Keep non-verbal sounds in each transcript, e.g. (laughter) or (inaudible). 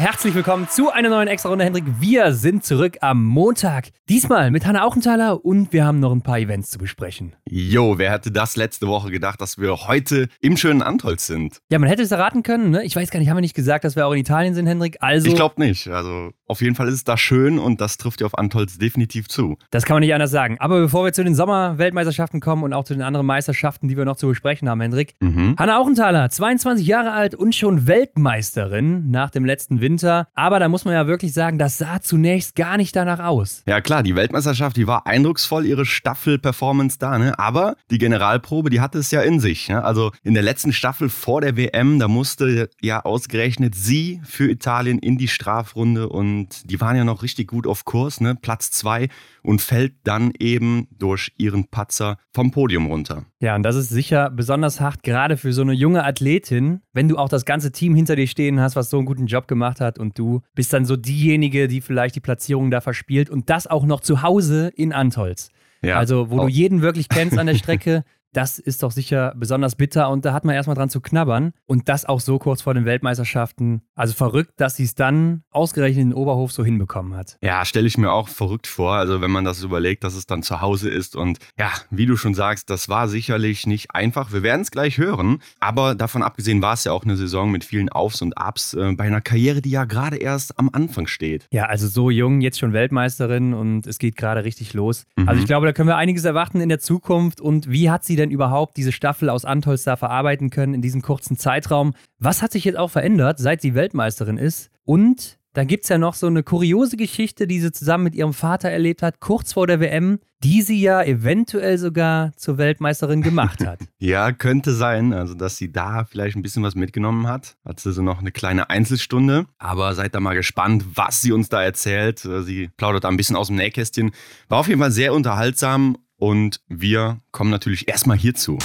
Herzlich willkommen zu einer neuen Extra-Runde, Hendrik. Wir sind zurück am Montag. Diesmal mit Hanna Auchenthaler und wir haben noch ein paar Events zu besprechen. Jo, wer hätte das letzte Woche gedacht, dass wir heute im schönen Antholz sind? Ja, man hätte es erraten können. Ne? Ich weiß gar nicht, haben wir nicht gesagt, dass wir auch in Italien sind, Hendrik? Also, ich glaube nicht. Also auf jeden Fall ist es da schön und das trifft ja auf Antholz definitiv zu. Das kann man nicht anders sagen. Aber bevor wir zu den Sommer-Weltmeisterschaften kommen und auch zu den anderen Meisterschaften, die wir noch zu besprechen haben, Hendrik. Mhm. Hanna Auchenthaler, 22 Jahre alt und schon Weltmeisterin nach dem letzten Winter. Winter. Aber da muss man ja wirklich sagen, das sah zunächst gar nicht danach aus. Ja klar, die Weltmeisterschaft, die war eindrucksvoll, ihre Staffel-Performance da, ne? Aber die Generalprobe, die hatte es ja in sich. Ne? Also in der letzten Staffel vor der WM, da musste ja ausgerechnet sie für Italien in die Strafrunde und die waren ja noch richtig gut auf Kurs, ne? Platz zwei und fällt dann eben durch ihren Patzer vom Podium runter. Ja, und das ist sicher besonders hart, gerade für so eine junge Athletin, wenn du auch das ganze Team hinter dir stehen hast, was so einen guten Job gemacht hat und du bist dann so diejenige, die vielleicht die Platzierung da verspielt und das auch noch zu Hause in Antolz. Ja, also, wo du jeden wirklich kennst an der Strecke, (laughs) das ist doch sicher besonders bitter und da hat man erstmal dran zu knabbern. Und das auch so kurz vor den Weltmeisterschaften. Also verrückt, dass sie es dann ausgerechnet in den Oberhof so hinbekommen hat. Ja, stelle ich mir auch verrückt vor. Also wenn man das überlegt, dass es dann zu Hause ist. Und ja, wie du schon sagst, das war sicherlich nicht einfach. Wir werden es gleich hören. Aber davon abgesehen war es ja auch eine Saison mit vielen Aufs und Abs äh, bei einer Karriere, die ja gerade erst am Anfang steht. Ja, also so jung, jetzt schon Weltmeisterin und es geht gerade richtig los. Mhm. Also ich glaube, da können wir einiges erwarten in der Zukunft. Und wie hat sie denn überhaupt diese Staffel aus Antolz da verarbeiten können in diesem kurzen Zeitraum? Was hat sich jetzt auch verändert, seit sie Weltmeisterin ist? Und dann gibt es ja noch so eine kuriose Geschichte, die sie zusammen mit ihrem Vater erlebt hat, kurz vor der WM, die sie ja eventuell sogar zur Weltmeisterin gemacht hat. (laughs) ja, könnte sein. Also, dass sie da vielleicht ein bisschen was mitgenommen hat. Hat sie so noch eine kleine Einzelstunde. Aber seid da mal gespannt, was sie uns da erzählt. Sie plaudert da ein bisschen aus dem Nähkästchen. War auf jeden Fall sehr unterhaltsam und wir kommen natürlich erstmal hierzu.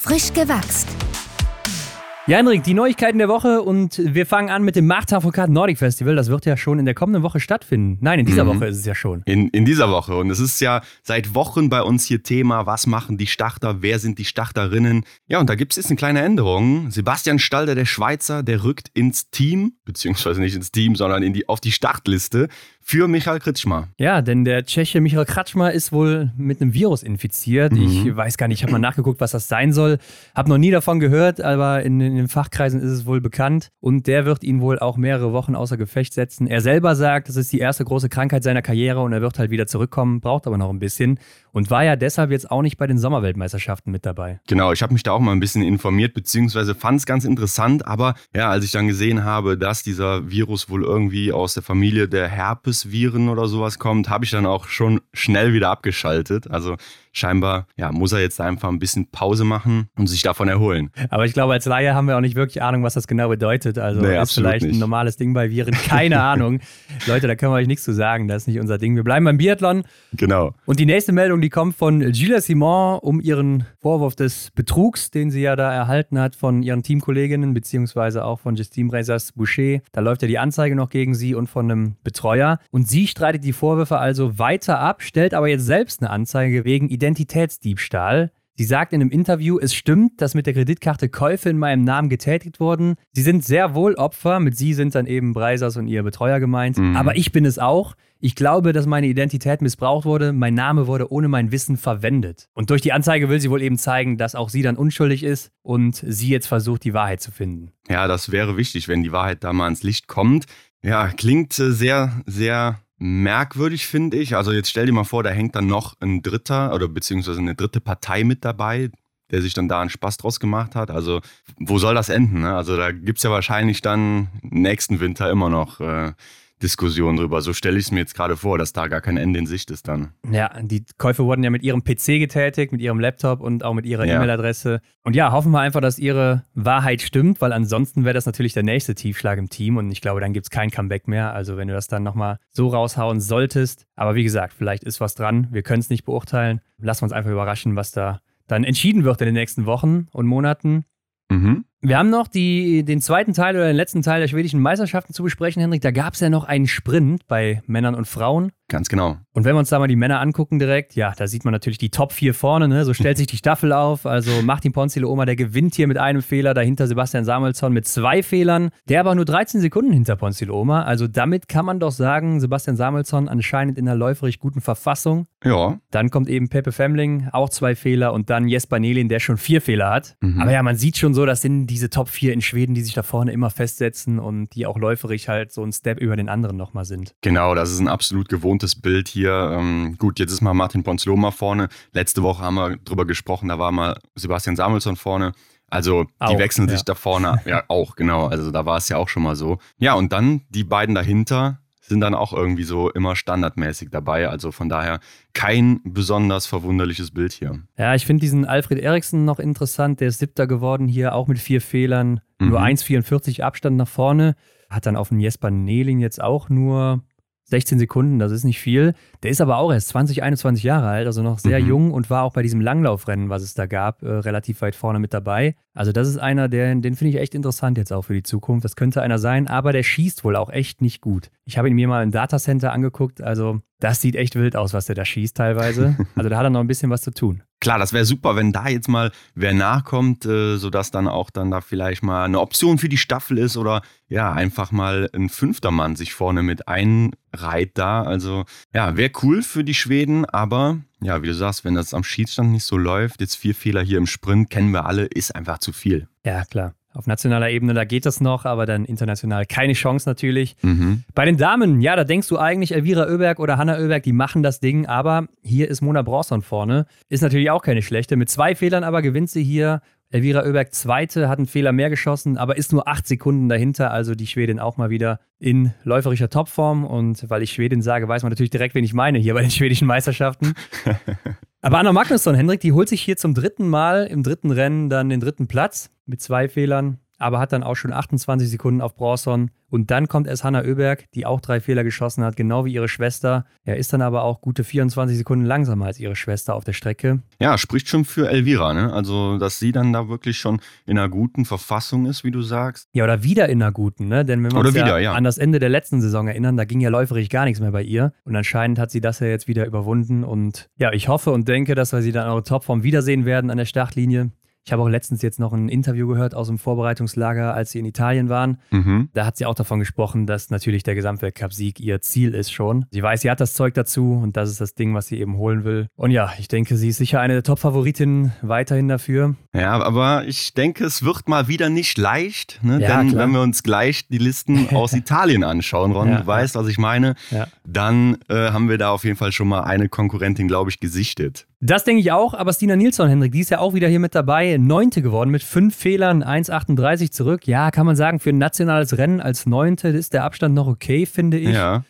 Frisch gewachst. Ja, Henrik, die Neuigkeiten der Woche und wir fangen an mit dem Machthafokat Nordic Festival. Das wird ja schon in der kommenden Woche stattfinden. Nein, in dieser mhm. Woche ist es ja schon. In, in dieser Woche. Und es ist ja seit Wochen bei uns hier Thema, was machen die Starter, wer sind die Starterinnen. Ja, und da gibt es jetzt eine kleine Änderung. Sebastian Stalder, der Schweizer, der rückt ins Team, beziehungsweise nicht ins Team, sondern in die, auf die Startliste für Michael Kretschmer. Ja, denn der Tscheche Michael Kretschmer ist wohl mit einem Virus infiziert. Mhm. Ich weiß gar nicht, ich habe mal nachgeguckt, was das sein soll. Habe noch nie davon gehört, aber in, in, den Fachkreisen ist es wohl bekannt. Und der wird ihn wohl auch mehrere Wochen außer Gefecht setzen. Er selber sagt, das ist die erste große Krankheit seiner Karriere und er wird halt wieder zurückkommen, braucht aber noch ein bisschen und war ja deshalb jetzt auch nicht bei den Sommerweltmeisterschaften mit dabei. Genau, ich habe mich da auch mal ein bisschen informiert, beziehungsweise fand es ganz interessant, aber ja, als ich dann gesehen habe, dass dieser Virus wohl irgendwie aus der Familie der Herpesviren oder sowas kommt, habe ich dann auch schon schnell wieder abgeschaltet. Also scheinbar ja, muss er jetzt einfach ein bisschen Pause machen und sich davon erholen. Aber ich glaube, als Laie haben wir auch nicht wirklich Ahnung, was das genau bedeutet. Also nee, ist vielleicht nicht. ein normales Ding bei Viren. (laughs) Keine Ahnung. Leute, da können wir euch nichts zu sagen. Das ist nicht unser Ding. Wir bleiben beim Biathlon. Genau. Und die nächste Meldung, die kommt von Gilles Simon um ihren Vorwurf des Betrugs, den sie ja da erhalten hat von ihren Teamkolleginnen, beziehungsweise auch von Justine Bresas Boucher. Da läuft ja die Anzeige noch gegen sie und von einem Betreuer. Und sie streitet die Vorwürfe also weiter ab, stellt aber jetzt selbst eine Anzeige wegen Identitätsdiebstahl. Sie sagt in einem Interview, es stimmt, dass mit der Kreditkarte Käufe in meinem Namen getätigt wurden. Sie sind sehr wohl Opfer, mit sie sind dann eben Breisers und ihr Betreuer gemeint. Mhm. Aber ich bin es auch. Ich glaube, dass meine Identität missbraucht wurde. Mein Name wurde ohne mein Wissen verwendet. Und durch die Anzeige will sie wohl eben zeigen, dass auch sie dann unschuldig ist und sie jetzt versucht, die Wahrheit zu finden. Ja, das wäre wichtig, wenn die Wahrheit da mal ans Licht kommt. Ja, klingt äh, sehr, sehr merkwürdig, finde ich. Also jetzt stell dir mal vor, da hängt dann noch ein dritter oder beziehungsweise eine dritte Partei mit dabei, der sich dann da einen Spaß draus gemacht hat. Also wo soll das enden? Ne? Also da gibt es ja wahrscheinlich dann nächsten Winter immer noch äh, Diskussion drüber. So stelle ich es mir jetzt gerade vor, dass da gar kein Ende in Sicht ist dann. Ja, die Käufe wurden ja mit ihrem PC getätigt, mit ihrem Laptop und auch mit ihrer ja. E-Mail-Adresse. Und ja, hoffen wir einfach, dass ihre Wahrheit stimmt, weil ansonsten wäre das natürlich der nächste Tiefschlag im Team und ich glaube, dann gibt es kein Comeback mehr. Also wenn du das dann nochmal so raushauen solltest. Aber wie gesagt, vielleicht ist was dran. Wir können es nicht beurteilen. Lassen wir uns einfach überraschen, was da dann entschieden wird in den nächsten Wochen und Monaten. Mhm. Wir haben noch die, den zweiten Teil oder den letzten Teil der schwedischen Meisterschaften zu besprechen, Henrik. Da gab es ja noch einen Sprint bei Männern und Frauen. Ganz genau. Und wenn wir uns da mal die Männer angucken direkt, ja, da sieht man natürlich die Top 4 vorne, ne? so stellt sich die Staffel auf. Also Martin Ponzile Oma, der gewinnt hier mit einem Fehler, dahinter Sebastian Samuelsson mit zwei Fehlern, der aber nur 13 Sekunden hinter Ponzile Oma. Also damit kann man doch sagen, Sebastian Samuelsson anscheinend in einer läuferisch guten Verfassung. Ja. Dann kommt eben Pepe Femling, auch zwei Fehler und dann Jesper Nelin, der schon vier Fehler hat. Mhm. Aber ja, man sieht schon so, das sind diese Top 4 in Schweden, die sich da vorne immer festsetzen und die auch läuferisch halt so ein Step über den anderen nochmal sind. Genau, das ist ein absolut gewohntes Bild hier ähm, gut, jetzt ist mal Martin Ponzloma vorne. Letzte Woche haben wir drüber gesprochen, da war mal Sebastian Samuelsson vorne. Also die auch, wechseln sich ja. da vorne, ja auch, genau. Also da war es ja auch schon mal so. Ja, und dann die beiden dahinter sind dann auch irgendwie so immer standardmäßig dabei. Also von daher kein besonders verwunderliches Bild hier. Ja, ich finde diesen Alfred Eriksen noch interessant. Der ist siebter geworden hier, auch mit vier Fehlern. Mhm. Nur 1,44 Abstand nach vorne. Hat dann auf den Jesper Nehling jetzt auch nur 16 Sekunden, das ist nicht viel. Der ist aber auch erst 20, 21 Jahre alt, also noch sehr mhm. jung und war auch bei diesem Langlaufrennen, was es da gab, äh, relativ weit vorne mit dabei. Also das ist einer, der, den finde ich echt interessant jetzt auch für die Zukunft. Das könnte einer sein, aber der schießt wohl auch echt nicht gut. Ich habe ihn mir mal im Datacenter angeguckt, also das sieht echt wild aus, was der da schießt teilweise. (laughs) Also da hat er noch ein bisschen was zu tun. Klar, das wäre super, wenn da jetzt mal wer nachkommt, äh, sodass dann auch dann da vielleicht mal eine Option für die Staffel ist oder ja, einfach mal ein fünfter Mann sich vorne mit einreiht da. Also ja, wäre cool für die Schweden, aber ja, wie du sagst, wenn das am Schiedsstand nicht so läuft, jetzt vier Fehler hier im Sprint, kennen wir alle, ist einfach zu viel. Ja, klar. Auf nationaler Ebene, da geht das noch, aber dann international keine Chance natürlich. Mhm. Bei den Damen, ja, da denkst du eigentlich, Elvira Oeberg oder Hanna Oeberg, die machen das Ding, aber hier ist Mona Bronson vorne. Ist natürlich auch keine schlechte. Mit zwei Fehlern aber gewinnt sie hier. Elvira Oeberg zweite, hat einen Fehler mehr geschossen, aber ist nur acht Sekunden dahinter. Also die Schwedin auch mal wieder in läuferischer Topform. Und weil ich Schwedin sage, weiß man natürlich direkt, wen ich meine hier bei den schwedischen Meisterschaften. (laughs) Aber Anna Magnusson, Hendrik, die holt sich hier zum dritten Mal im dritten Rennen dann den dritten Platz mit zwei Fehlern aber hat dann auch schon 28 Sekunden auf Bronson. Und dann kommt erst Hanna Oeberg, die auch drei Fehler geschossen hat, genau wie ihre Schwester. Er ist dann aber auch gute 24 Sekunden langsamer als ihre Schwester auf der Strecke. Ja, spricht schon für Elvira, ne? Also, dass sie dann da wirklich schon in einer guten Verfassung ist, wie du sagst. Ja, oder wieder in einer guten, ne? Denn wenn wir uns wieder, ja, ja. an das Ende der letzten Saison erinnern, da ging ja läuferisch gar nichts mehr bei ihr. Und anscheinend hat sie das ja jetzt wieder überwunden. Und ja, ich hoffe und denke, dass wir sie dann eure Topform wiedersehen werden an der Startlinie. Ich habe auch letztens jetzt noch ein Interview gehört aus dem Vorbereitungslager, als sie in Italien waren. Mhm. Da hat sie auch davon gesprochen, dass natürlich der Gesamtweltcup-Sieg ihr Ziel ist schon. Sie weiß, sie hat das Zeug dazu und das ist das Ding, was sie eben holen will. Und ja, ich denke, sie ist sicher eine der Top-Favoritinnen weiterhin dafür. Ja, aber ich denke, es wird mal wieder nicht leicht, ne? ja, denn klar. wenn wir uns gleich die Listen (laughs) aus Italien anschauen, Ron, ja, du weißt, was ich meine, ja. dann äh, haben wir da auf jeden Fall schon mal eine Konkurrentin, glaube ich, gesichtet. Das denke ich auch, aber Stina Nilsson, Hendrik, die ist ja auch wieder hier mit dabei. Neunte geworden mit fünf Fehlern, 1,38 zurück. Ja, kann man sagen, für ein nationales Rennen als Neunte ist der Abstand noch okay, finde ich. Ja.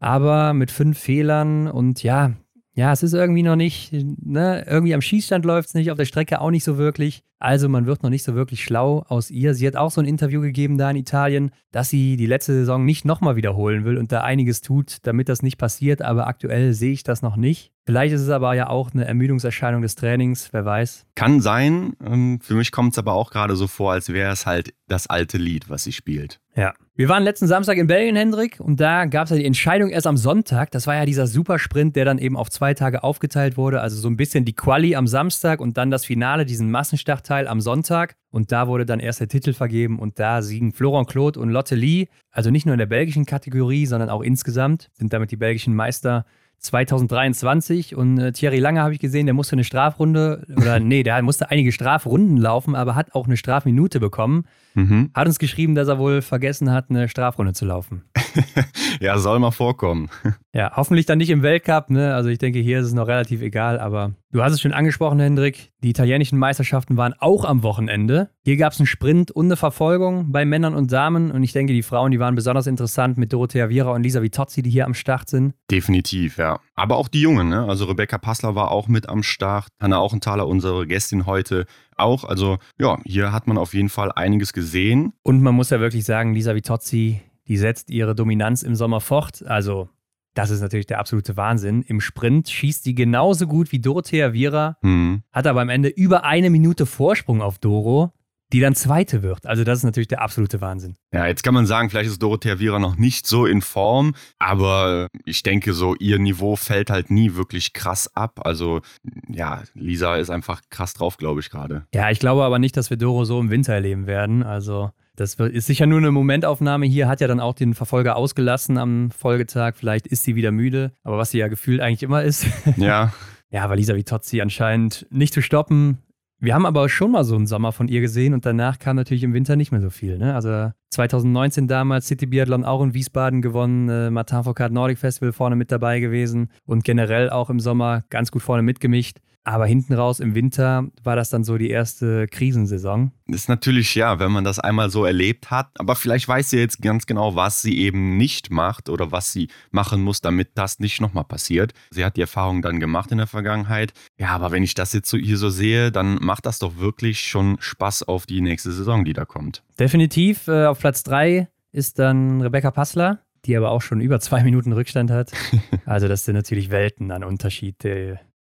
Aber mit fünf Fehlern und ja, ja, es ist irgendwie noch nicht, ne, irgendwie am Schießstand läuft es nicht, auf der Strecke auch nicht so wirklich. Also man wird noch nicht so wirklich schlau aus ihr. Sie hat auch so ein Interview gegeben da in Italien, dass sie die letzte Saison nicht nochmal wiederholen will und da einiges tut, damit das nicht passiert. Aber aktuell sehe ich das noch nicht. Vielleicht ist es aber ja auch eine Ermüdungserscheinung des Trainings, wer weiß. Kann sein. Ähm, für mich kommt es aber auch gerade so vor, als wäre es halt das alte Lied, was sie spielt. Ja. Wir waren letzten Samstag in Belgien, Hendrik, und da gab es ja die Entscheidung erst am Sonntag. Das war ja dieser Supersprint, der dann eben auf zwei Tage aufgeteilt wurde. Also so ein bisschen die Quali am Samstag und dann das Finale, diesen Massenstartteil am Sonntag. Und da wurde dann erst der Titel vergeben und da siegen Florent Claude und Lotte Lee, also nicht nur in der belgischen Kategorie, sondern auch insgesamt, sind damit die belgischen Meister 2023 und äh, Thierry Lange habe ich gesehen, der musste eine Strafrunde oder (laughs) nee, der musste einige Strafrunden laufen, aber hat auch eine Strafminute bekommen. Mhm. Hat uns geschrieben, dass er wohl vergessen hat, eine Strafrunde zu laufen. (laughs) ja, soll mal vorkommen. (laughs) ja, hoffentlich dann nicht im Weltcup. Ne? Also ich denke, hier ist es noch relativ egal. Aber du hast es schon angesprochen, Hendrik. Die italienischen Meisterschaften waren auch am Wochenende. Hier gab es einen Sprint und eine Verfolgung bei Männern und Damen. Und ich denke, die Frauen, die waren besonders interessant mit Dorothea Viera und Lisa Vitozzi, die hier am Start sind. Definitiv, ja. Aber auch die Jungen, ne? Also Rebecca Passler war auch mit am Start. Hanna Auchenthaler, unsere Gästin heute, auch. Also ja, hier hat man auf jeden Fall einiges gesehen. Und man muss ja wirklich sagen, Lisa Vitozzi, die setzt ihre Dominanz im Sommer fort. Also das ist natürlich der absolute Wahnsinn. Im Sprint schießt sie genauso gut wie Dorothea Viera, mhm. hat aber am Ende über eine Minute Vorsprung auf Doro. die dann Zweite wird. Also das ist natürlich der absolute Wahnsinn. Ja, jetzt kann man sagen, vielleicht ist Dorothea Viera noch nicht so in Form, aber ich denke so, ihr Niveau fällt halt nie wirklich krass ab. Also ja, Lisa ist einfach krass drauf, glaube ich gerade. Ja, ich glaube aber nicht, dass wir Doro so im Winter erleben werden. Also das ist sicher nur eine Momentaufnahme hier, hat ja dann auch den Verfolger ausgelassen am Folgetag. Vielleicht ist sie wieder müde, aber was sie ja gefühlt eigentlich immer ist. Ja. (laughs) ja, war Lisa Vitozzi anscheinend nicht zu stoppen. Wir haben aber schon mal so einen Sommer von ihr gesehen und danach kam natürlich im Winter nicht mehr so viel. Ne? Also 2019 damals City Biathlon auch in Wiesbaden gewonnen, äh, Martin Foucault Nordic Festival vorne mit dabei gewesen und generell auch im Sommer ganz gut vorne mitgemischt. Aber hinten raus im Winter war das dann so die erste Krisensaison. Ist natürlich, ja, wenn man das einmal so erlebt hat. Aber vielleicht weiß sie jetzt ganz genau, was sie eben nicht macht oder was sie machen muss, damit das nicht nochmal passiert. Sie hat die Erfahrung dann gemacht in der Vergangenheit. Ja, aber wenn ich das jetzt so hier so sehe, dann macht das doch wirklich schon Spaß auf die nächste Saison, die da kommt. Definitiv. Äh, auf Platz 3 ist dann Rebecca Passler die aber auch schon über zwei Minuten Rückstand hat. (laughs) Also das sind natürlich Welten an Unterschied.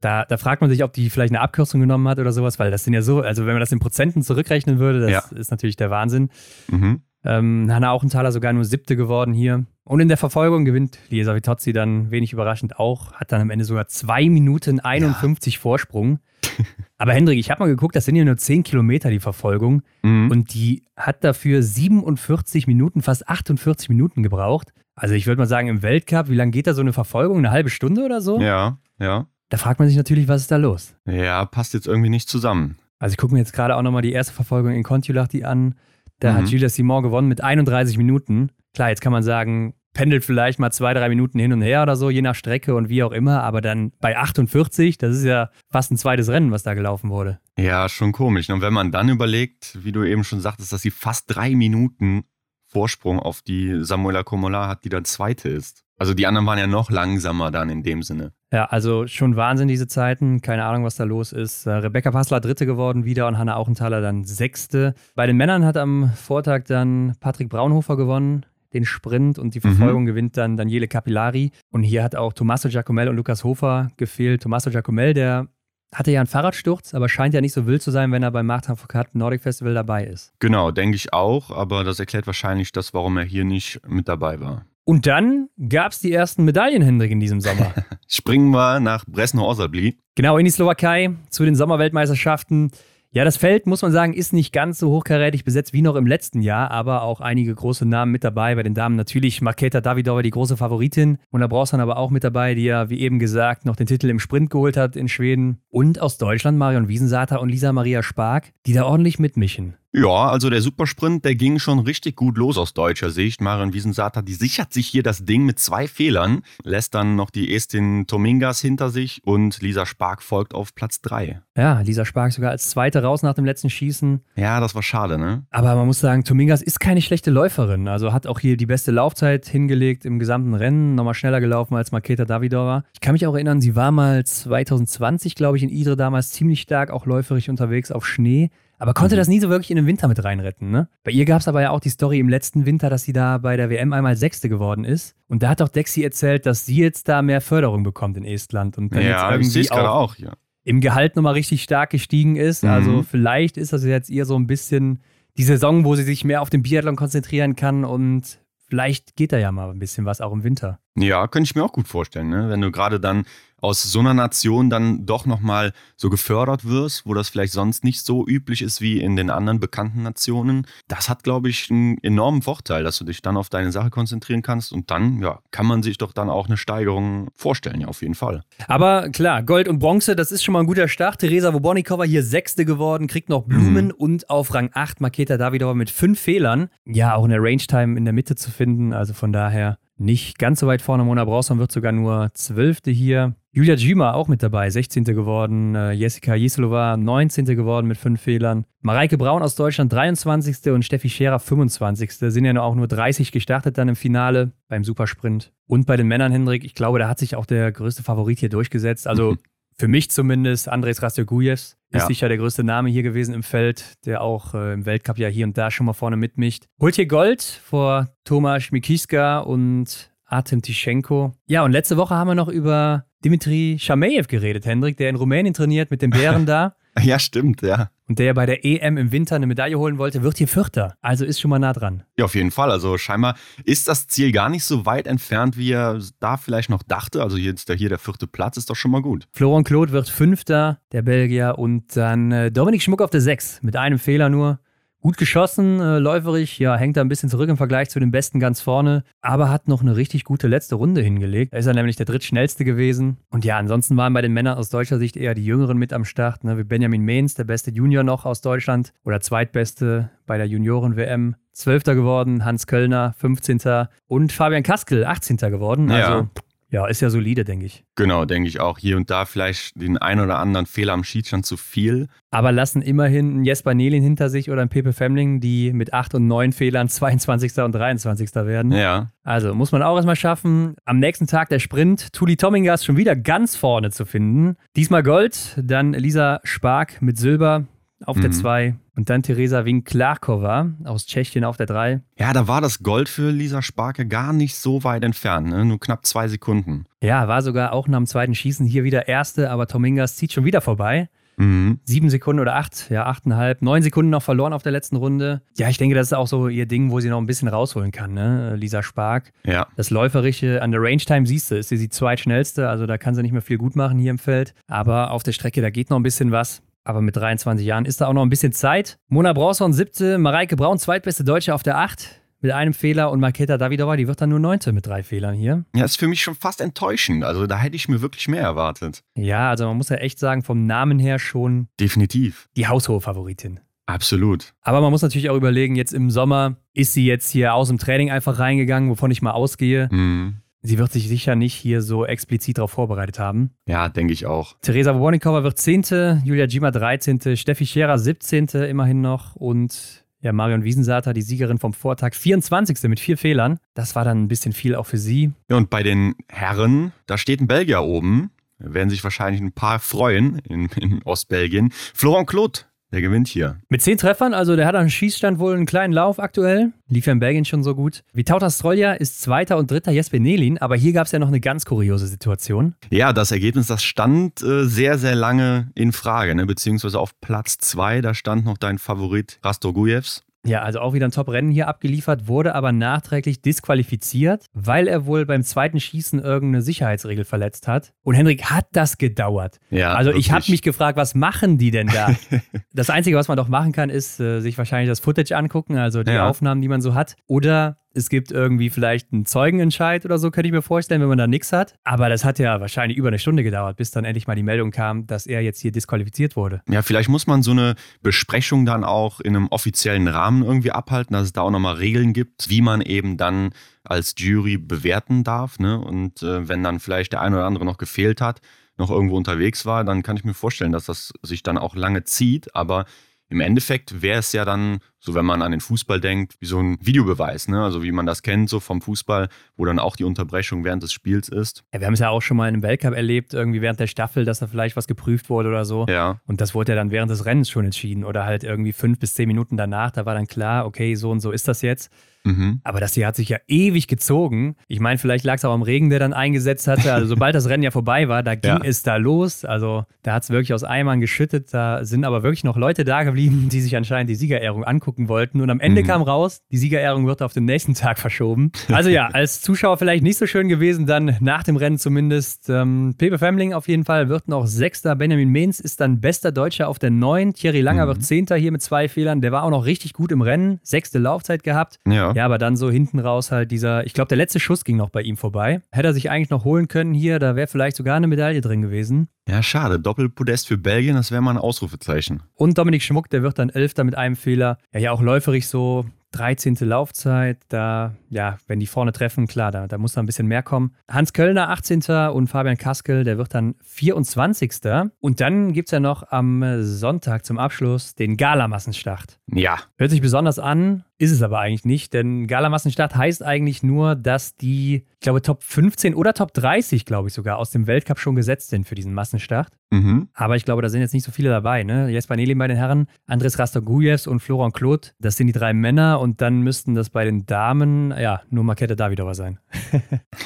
Da, da fragt man sich, ob die vielleicht eine Abkürzung genommen hat oder sowas, weil das sind ja so, also wenn man das in Prozenten zurückrechnen würde, das ja. ist natürlich der Wahnsinn. Mhm. Ähm, Hanna Auchenthaler sogar nur siebte geworden hier. Und in der Verfolgung gewinnt Liesa Vitozzi dann wenig überraschend auch, hat dann am Ende sogar zwei Minuten 51 ja. Vorsprung. (laughs) Aber Hendrik, ich habe mal geguckt, das sind ja nur 10 Kilometer die Verfolgung. Mhm. Und die hat dafür 47 Minuten, fast 48 Minuten gebraucht. Also ich würde mal sagen, im Weltcup, wie lange geht da so eine Verfolgung? Eine halbe Stunde oder so? Ja, ja. Da fragt man sich natürlich, was ist da los? Ja, passt jetzt irgendwie nicht zusammen. Also ich gucke mir jetzt gerade auch nochmal die erste Verfolgung in Kontiolahti an. Da mhm. hat Julia Simon gewonnen mit 31 Minuten. Klar, jetzt kann man sagen, pendelt vielleicht mal zwei, drei Minuten hin und her oder so, je nach Strecke und wie auch immer. Aber dann bei 48, das ist ja fast ein zweites Rennen, was da gelaufen wurde. Ja, schon komisch. Und wenn man dann überlegt, wie du eben schon sagtest, dass sie fast drei Minuten Vorsprung auf die Samuela Komola hat, die dann zweite ist. Also die anderen waren ja noch langsamer dann in dem Sinne. Ja, also schon Wahnsinn diese Zeiten. Keine Ahnung, was da los ist. Äh, Rebecca Passler dritte geworden wieder und Hanna Auchenthaler dann sechste. Bei den Männern hat am Vortag dann Patrick Braunhofer gewonnen den Sprint und die mhm. Verfolgung mhm. gewinnt dann Daniele Capillari. Und hier hat auch Tommaso Giacomel und Lukas Hofer gefehlt. Tommaso Giacomel, der hatte ja einen Fahrradsturz, aber scheint ja nicht so wild zu sein, wenn er beim Martin Foucault Nordic Festival dabei ist. Genau, denke ich auch, aber das erklärt wahrscheinlich das, warum er hier nicht mit dabei war. Und dann gab es die ersten Medaillen, Hendrik, in diesem Sommer. (laughs) Springen wir nach Bresno-Orsabli. Genau, in die Slowakei zu den Sommerweltmeisterschaften. Ja, das Feld, muss man sagen, ist nicht ganz so hochkarätig besetzt wie noch im letzten Jahr, aber auch einige große Namen mit dabei. Bei den Damen natürlich Marketa Davidova, die große Favoritin. Und da brauchst du dann aber auch mit dabei, die ja, wie eben gesagt, noch den Titel im Sprint geholt hat in Schweden. Und aus Deutschland Marion Wiesensater und Lisa Maria Spark, die da ordentlich mitmischen. Ja, also der Supersprint, der ging schon richtig gut los aus deutscher Sicht. Marion Wiesensater, die sichert sich hier das Ding mit zwei Fehlern, lässt dann noch die Estin Tomingas hinter sich und Lisa Spark folgt auf Platz drei. Ja, Lisa Spark sogar als Zweite raus nach dem letzten Schießen. Ja, das war schade, ne? Aber man muss sagen, Tomingas ist keine schlechte Läuferin. Also hat auch hier die beste Laufzeit hingelegt im gesamten Rennen. Nochmal schneller gelaufen als Marketa Davidova. Ich kann mich auch erinnern, sie war mal 2020, glaube ich, in Idre damals ziemlich stark auch läuferig unterwegs auf Schnee aber konnte mhm. das nie so wirklich in den Winter mit reinretten. Ne? Bei ihr gab es aber ja auch die Story im letzten Winter, dass sie da bei der WM einmal Sechste geworden ist. Und da hat auch Dexi erzählt, dass sie jetzt da mehr Förderung bekommt in Estland und dann ja, jetzt irgendwie auch, auch ja. im Gehalt nochmal richtig stark gestiegen ist. Mhm. Also vielleicht ist das jetzt ihr so ein bisschen die Saison, wo sie sich mehr auf den Biathlon konzentrieren kann und vielleicht geht da ja mal ein bisschen was auch im Winter. Ja, könnte ich mir auch gut vorstellen, ne? wenn du gerade dann aus so einer Nation dann doch nochmal so gefördert wirst, wo das vielleicht sonst nicht so üblich ist wie in den anderen bekannten Nationen. Das hat, glaube ich, einen enormen Vorteil, dass du dich dann auf deine Sache konzentrieren kannst und dann, ja, kann man sich doch dann auch eine Steigerung vorstellen, ja, auf jeden Fall. Aber klar, Gold und Bronze, das ist schon mal ein guter Start. Theresa Wobornikova hier Sechste geworden, kriegt noch Blumen mhm. und auf Rang 8 Maketa Davidova mit fünf Fehlern. Ja, auch in der Range-Time in der Mitte zu finden, also von daher nicht ganz so weit vorne. Mona Brausson wird sogar nur Zwölfte hier. Julia Djima auch mit dabei, 16. geworden. Äh, Jessica Jislova 19. geworden mit fünf Fehlern. Mareike Braun aus Deutschland 23. und Steffi Scherer 25. Sind ja auch nur 30 gestartet dann im Finale beim Supersprint. Und bei den Männern, Hendrik, ich glaube, da hat sich auch der größte Favorit hier durchgesetzt. Also (laughs) für mich zumindest, Andres Rastogujevs ist ja. sicher der größte Name hier gewesen im Feld, der auch äh, im Weltcup ja hier und da schon mal vorne mitmischt. Holt hier Gold vor Tomasz Mikiska und Artem Tischenko. Ja, und letzte Woche haben wir noch über Dimitri Schamejew geredet, Hendrik, der in Rumänien trainiert mit den Bären da. (laughs) Ja, stimmt, ja. Und der bei der EM im Winter eine Medaille holen wollte, wird hier Vierter. Also ist schon mal nah dran. Ja, auf jeden Fall. Also scheinbar ist das Ziel gar nicht so weit entfernt, wie er da vielleicht noch dachte. Also jetzt der, hier der vierte Platz ist doch schon mal gut. Florent Claude wird Fünfter, der Belgier. Und dann äh, Dominik Schmuck auf der Sechs mit einem Fehler nur. Gut geschossen, äh, läuferig, ja, hängt da ein bisschen zurück im Vergleich zu den Besten ganz vorne, aber hat noch eine richtig gute letzte Runde hingelegt. Da ist er nämlich der drittschnellste gewesen. Und ja, ansonsten waren bei den Männern aus deutscher Sicht eher die Jüngeren mit am Start, ne, wie Benjamin Mehns, der beste Junior noch aus Deutschland oder zweitbeste bei der Junioren-WM. Zwölfter geworden, Hans Köllner, 15. und Fabian Kaskel, 18. geworden. Also Ja. Ja, ist ja solide, denke ich. Genau, denke ich auch. Hier und da vielleicht den ein oder anderen Fehler am Schiedsstand zu viel. Aber lassen immerhin einen Jesper Nelin hinter sich oder einen Pepe Femling, die mit 8 und 9 Fehlern 22. und 23. werden. Ja. Also muss man auch erstmal schaffen. Am nächsten Tag der Sprint. Tuli Tomingas schon wieder ganz vorne zu finden. Diesmal Gold, dann Lisa Spark mit Silber auf der Mhm. 2 und dann Teresa Winklarkova aus Tschechien auf der 3. Ja, da war das Gold für Lisa Sparke gar nicht so weit entfernt, ne? nur knapp zwei Sekunden. Ja, war sogar auch nach dem zweiten Schießen hier wieder Erste, aber Tomingas zieht schon wieder vorbei. Mhm. Sieben Sekunden oder acht, ja, achteinhalb, neun Sekunden noch verloren auf der letzten Runde. Ja, ich denke, das ist auch so ihr Ding, wo sie noch ein bisschen rausholen kann, ne? Lisa Spark. Ja. Das Läuferische an der Range Time siehst du, ist sie die zweitschnellste, also da kann sie nicht mehr viel gut machen hier im Feld. Aber auf der Strecke, da geht noch ein bisschen was. Aber mit 23 Jahren ist da auch noch ein bisschen Zeit. Mona Bronson, siebte, Mareike Braun, zweitbeste Deutsche auf der 8 mit einem Fehler und Marketa Davidova, die wird dann nur neunte mit drei Fehlern hier. Ja, ist für mich schon fast enttäuschend. Also da hätte ich mir wirklich mehr erwartet. Ja, also man muss ja echt sagen, vom Namen her schon Definitiv. die haushohe Favoritin. Absolut. Aber man muss natürlich auch überlegen, jetzt im Sommer ist sie jetzt hier aus dem Training einfach reingegangen, wovon ich mal ausgehe. Mhm. Sie wird sich sicher nicht hier so explizit darauf vorbereitet haben. Ja, denke ich auch. Theresa Warnikova wird 10., Julia Gima 13., Steffi Scherer 17. immerhin noch und ja, Marion Wiesensater, die Siegerin vom Vortag, 24. mit vier Fehlern. Das war dann ein bisschen viel auch für sie. Ja, und bei den Herren, da steht ein Belgier oben. Da werden sich wahrscheinlich ein paar freuen in, in Ostbelgien. Florent Claude, der gewinnt hier. Mit zehn Treffern, also der hat am Schießstand wohl einen kleinen Lauf aktuell. Lief ja in Belgien schon so gut. Vitauta Strolja ist Zweiter und Dritter Jesper Nelin, aber hier gab es ja noch eine ganz kuriose Situation. Ja, das Ergebnis, das stand äh, sehr, sehr lange in Frage, ne? beziehungsweise auf Platz zwei, da stand noch dein Favorit Rastorgujevs. Ja, also auch wieder ein Top-Rennen hier abgeliefert, wurde aber nachträglich disqualifiziert, weil er wohl beim zweiten Schießen irgendeine Sicherheitsregel verletzt hat. Und Henrik, hat das gedauert? Ja, also ich habe wirklich. mich gefragt, was machen die denn da? (laughs) das Einzige, was man doch machen kann, ist äh, sich wahrscheinlich das Footage angucken, also die Ja. Aufnahmen, die man so hat. Oder es gibt irgendwie vielleicht einen Zeugenentscheid oder so, könnte ich mir vorstellen, wenn man da nichts hat. Aber das hat ja wahrscheinlich über eine Stunde gedauert, bis dann endlich mal die Meldung kam, dass er jetzt hier disqualifiziert wurde. Ja, vielleicht muss man so eine Besprechung dann auch in einem offiziellen Rahmen irgendwie abhalten, dass es da auch nochmal Regeln gibt, wie man eben dann als Jury bewerten darf. Ne? Und äh, wenn dann vielleicht der eine oder andere noch gefehlt hat, noch irgendwo unterwegs war, dann kann ich mir vorstellen, dass das sich dann auch lange zieht. Aber im Endeffekt wäre es ja dann, so wenn man an den Fußball denkt, wie so ein Videobeweis, ne? Also wie man das kennt, so vom Fußball, wo dann auch die Unterbrechung während des Spiels ist. Ja, wir haben es ja auch schon mal in einem Weltcup erlebt, irgendwie während der Staffel, dass da vielleicht was geprüft wurde oder so. Ja. Und das wurde ja dann während des Rennens schon entschieden oder halt irgendwie fünf bis zehn Minuten danach. Da war dann klar, okay, so und so ist das jetzt. Mhm. Aber das hier hat sich ja ewig gezogen. Ich meine, vielleicht lag es auch am Regen, der dann eingesetzt hatte. Also sobald das Rennen ja vorbei war, da (laughs) ging Ja. es da los. Also da hat es wirklich aus Eimern geschüttet. Da sind aber wirklich noch Leute da geblieben, die sich anscheinend die Siegerehrung angucken wollten. Und am Ende Mhm. kam raus, die Siegerehrung wird auf den nächsten Tag verschoben. Also ja, (laughs) als Zuschauer vielleicht nicht so schön gewesen, dann nach dem Rennen zumindest. Ähm, Pepe Femling auf jeden Fall wird noch Sechster. Benjamin Mehns ist dann bester Deutscher auf der Neun. Thierry Langer Mhm. wird Zehnter hier mit zwei Fehlern. Der war auch noch richtig gut im Rennen. Sechste Laufzeit gehabt. Ja. Ja, aber dann so hinten raus halt dieser, ich glaube, der letzte Schuss ging noch bei ihm vorbei. Hätte er sich eigentlich noch holen können hier, da wäre vielleicht sogar eine Medaille drin gewesen. Ja, schade. Doppelpodest für Belgien, das wäre mal ein Ausrufezeichen. Und Dominik Schmuck, der wird dann Elfter mit einem Fehler. Ja, ja, auch läuferig so 13. Laufzeit. Da, ja, wenn die vorne treffen, klar, da, da muss da ein bisschen mehr kommen. Hans Köllner 18. und Fabian Kaskel, der wird dann 24. Und dann gibt es ja noch am Sonntag zum Abschluss den Galamassenstart. Ja. Hört sich besonders an, ist es aber eigentlich nicht, denn Galamassenstart heißt eigentlich nur, dass die, ich glaube, Top 15 oder Top 30, glaube ich sogar, aus dem Weltcup schon gesetzt sind für diesen Massenstart. Mhm. Aber ich glaube, da sind jetzt nicht so viele dabei. Ne? Jesper Nelin bei den Herren, Andres Rastogujevs und Florent Claude, das sind die drei Männer und dann müssten das bei den Damen, ja, nur Markete Davidova sein. (laughs)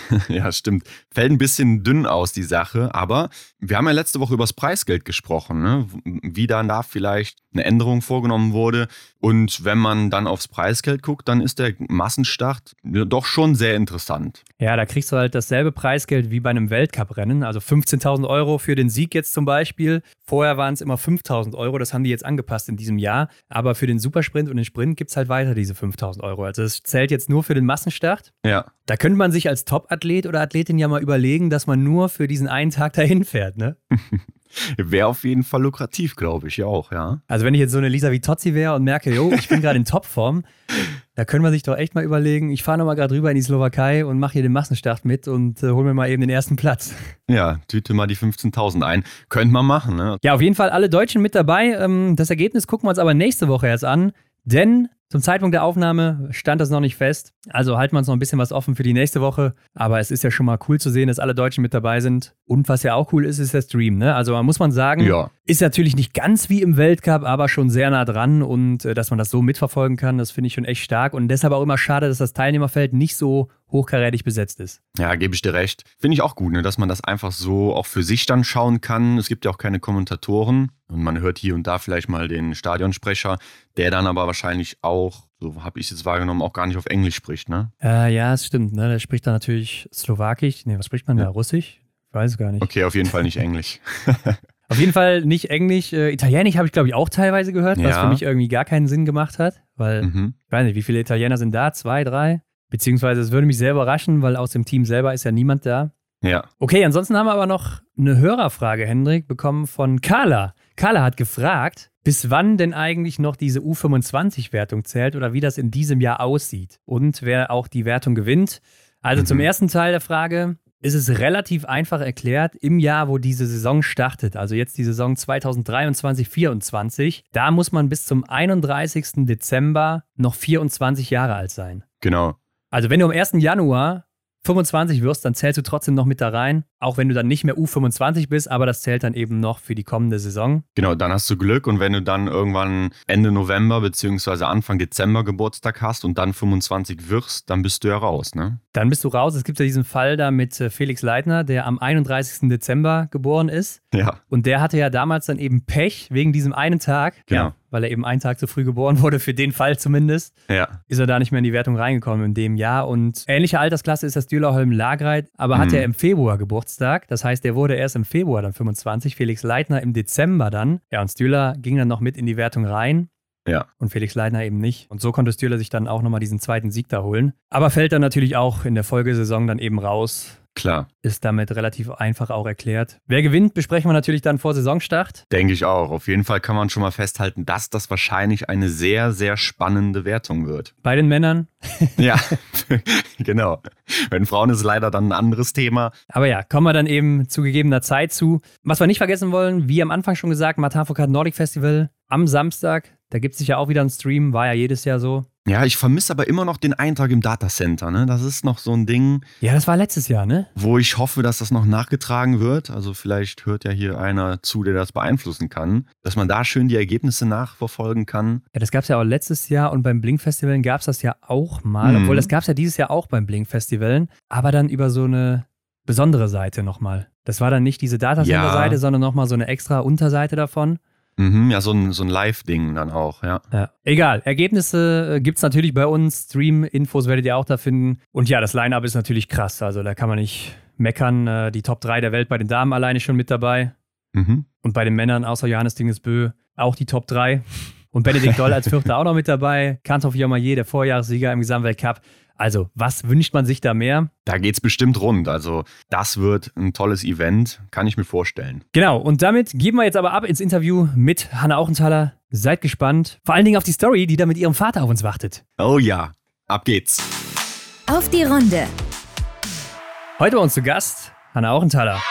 (laughs) ja, stimmt. Fällt ein bisschen dünn aus, die Sache, aber wir haben ja letzte Woche über das Preisgeld gesprochen, ne? wie dann da vielleicht eine Änderung vorgenommen wurde. Und wenn man dann aufs Preisgeld guckt, dann ist der Massenstart doch schon sehr interessant. Ja, da kriegst du halt dasselbe Preisgeld wie bei einem Weltcuprennen. Also 15.000 Euro für den Sieg jetzt zum Beispiel. Vorher waren es immer 5.000 Euro. Das haben die jetzt angepasst in diesem Jahr. Aber für den Supersprint und den Sprint gibt es halt weiter diese 5.000 Euro. Also es zählt jetzt nur für den Massenstart. Ja. Da könnte man sich als Top-Athlet oder Athletin ja mal überlegen, dass man nur für diesen einen Tag dahin fährt, ne? (laughs) Wäre auf jeden Fall lukrativ, glaube ich, ja auch, ja. Also wenn ich jetzt so eine Lisa Vitozzi wäre und merke, jo, ich bin gerade in Topform, da können wir sich doch echt mal überlegen, ich fahre nochmal gerade rüber in die Slowakei und mache hier den Massenstart mit und äh, hol mir mal eben den ersten Platz. Ja, tüte mal die 15.000 ein. Könnte man machen, ne? Ja, auf jeden Fall alle Deutschen mit dabei. Ähm, das Ergebnis gucken wir uns aber nächste Woche erst an, denn zum Zeitpunkt der Aufnahme stand das noch nicht fest. Also halten wir uns noch ein bisschen was offen für die nächste Woche. Aber es ist ja schon mal cool zu sehen, dass alle Deutschen mit dabei sind. Und was ja auch cool ist, ist der Stream. Ne? Also muss man sagen, Ja. Ist natürlich nicht ganz wie im Weltcup, aber schon sehr nah dran. Und äh, dass man das so mitverfolgen kann, das finde ich schon echt stark. Und deshalb auch immer schade, dass das Teilnehmerfeld nicht so hochkarätig besetzt ist. Ja, gebe ich dir recht. Finde ich auch gut, ne, dass man das einfach so auch für sich dann schauen kann. Es gibt ja auch keine Kommentatoren und man hört hier und da vielleicht mal den Stadionsprecher, der dann aber wahrscheinlich auch, so habe ich es jetzt wahrgenommen, auch gar nicht auf Englisch spricht, ne? Äh, ja, es stimmt. Ne? Der spricht da natürlich Slowakisch. Nee, was spricht man da? Ja. Russisch? Ich weiß es gar nicht. Okay, auf jeden Fall nicht Englisch. (laughs) Auf jeden Fall nicht Englisch. Äh, Italienisch habe ich, glaube ich, auch teilweise gehört, was Ja. für mich irgendwie gar keinen Sinn gemacht hat. Weil, mhm. ich weiß nicht, wie viele Italiener sind da? Zwei, drei? Beziehungsweise es würde mich sehr überraschen, weil aus dem Team selber ist ja niemand da. Ja. Okay, ansonsten haben wir aber noch eine Hörerfrage, Hendrik, bekommen von Carla. Carla hat gefragt, bis wann denn eigentlich noch diese U25-Wertung zählt oder wie das in diesem Jahr aussieht und wer auch die Wertung gewinnt. Also zum Mhm. ersten Teil der Frage ist es relativ einfach erklärt im Jahr, wo diese Saison startet, also jetzt die Saison 2023-24, da muss man bis zum 31. Dezember noch 24 Jahre alt sein. Genau. Also wenn du am 1. Januar 25 wirst, dann zählst du trotzdem noch mit da rein, auch wenn du dann nicht mehr U25 bist, aber das zählt dann eben noch für die kommende Saison. Genau, dann hast du Glück und wenn du dann irgendwann Ende November beziehungsweise Anfang Dezember Geburtstag hast und dann 25 wirst, dann bist du ja raus, ne? Dann bist du raus. Es gibt ja diesen Fall da mit äh, Felix Leitner, der am 31. Dezember geboren ist. Ja. Und der hatte ja damals dann eben Pech wegen diesem einen Tag. Genau. Ja, weil er eben einen Tag zu früh geboren (laughs) wurde, für den Fall zumindest. Ja. ist er da nicht mehr in die Wertung reingekommen in dem Jahr. Und ähnliche Altersklasse ist das Dürlerholm Lagreit, aber hat Mhm. er im Februar Geburtstag. Das heißt, der wurde erst im Februar dann 25, Felix Leitner im Dezember dann. Ja, und Stühler ging dann noch mit in die Wertung rein. Ja. Und Felix Leitner eben nicht. Und so konnte Stühler sich dann auch nochmal diesen zweiten Sieg da holen. Aber fällt dann natürlich auch in der Folgesaison dann eben raus. Klar. Ist damit relativ einfach auch erklärt. Wer gewinnt, besprechen wir natürlich dann vor Saisonstart. Denke ich auch. Auf jeden Fall kann man schon mal festhalten, dass das wahrscheinlich eine sehr, sehr spannende Wertung wird. Bei den Männern. (laughs) Ja, genau. Bei den Frauen ist es leider dann ein anderes Thema. Aber ja, kommen wir dann eben zu gegebener Zeit zu. Was wir nicht vergessen wollen, wie am Anfang schon gesagt, Martin Foucault Nordic Festival am Samstag. Da gibt es sicher auch wieder einen Stream, war ja jedes Jahr so. Ja, ich vermisse aber immer noch den Eintrag im Datacenter. Ne? Das ist noch so ein Ding, Ja, das war letztes Jahr, ne? wo ich hoffe, dass das noch nachgetragen wird. Also vielleicht hört ja hier einer zu, der das beeinflussen kann. Dass man da schön die Ergebnisse nachverfolgen kann. Ja, das gab es ja auch letztes Jahr und beim Blink Festival gab es das ja auch mal. Mhm. Obwohl, das gab es ja dieses Jahr auch beim Blink Festival, aber dann über so eine besondere Seite nochmal. Das war dann nicht diese Datacenter-Seite, Ja. sondern nochmal so eine extra Unterseite davon. Mhm, ja, so ein, so ein Live-Ding dann auch, ja. Ja. Egal, Ergebnisse äh, gibt es natürlich bei uns. Stream-Infos werdet ihr auch da finden. Und ja, das Line-Up ist natürlich krass. Also da kann man nicht meckern. Äh, die Top 3 der Welt bei den Damen alleine schon mit dabei. Mhm. Und bei den Männern, außer Johannes Dingesbö, auch die Top 3. Und Benedikt Doll als Vierter auch noch mit dabei. Kanthoff Jomayer, der Vorjahressieger im Gesamtweltcup. Also, was wünscht man sich da mehr? Da geht's bestimmt rund. Also, das wird ein tolles Event, kann ich mir vorstellen. Genau, und damit geben wir jetzt aber ab ins Interview mit Hanna Auchenthaler. Seid gespannt. Vor allen Dingen auf die Story, die da mit ihrem Vater auf uns wartet. Oh ja, ab geht's. Auf die Runde. Heute bei uns zu Gast Hanna Auchenthaler.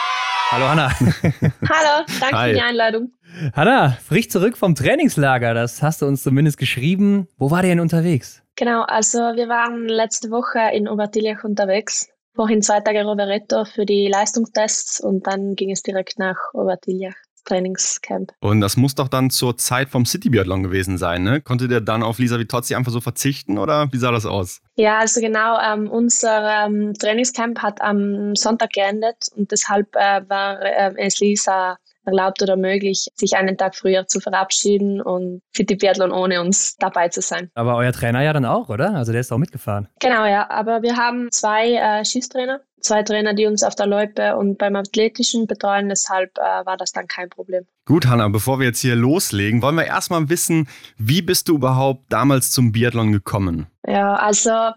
Hallo Hanna. Hallo, danke Hi. für die Einladung. Hanna, frisch zurück vom Trainingslager. Das hast du uns zumindest geschrieben. Wo war der denn unterwegs? Genau, also wir waren letzte Woche in Obertiljach unterwegs. Vorhin zwei Tage Rovereto für die Leistungstests und dann ging es direkt nach Obertiljach. Trainingscamp. Und das muss doch dann zur Zeit vom City Biathlon gewesen sein, ne? Konntet ihr dann auf Lisa Vitozzi einfach so verzichten oder wie sah das aus? Ja, also genau, ähm, unser ähm, Trainingscamp hat am Sonntag geendet und deshalb äh, war äh, es Lisa erlaubt oder möglich, sich einen Tag früher zu verabschieden und City Biathlon ohne uns dabei zu sein. Aber euer Trainer ja dann auch, oder? Also der ist auch mitgefahren. Genau, ja. Aber wir haben zwei äh, Schießtrainer, zwei Trainer, die uns auf der Loipe und beim Athletischen betreuen. Deshalb äh, war das dann kein Problem. Gut, Hanna, bevor wir jetzt hier loslegen, wollen wir erstmal wissen, wie bist du überhaupt damals zum Biathlon gekommen? Ja, also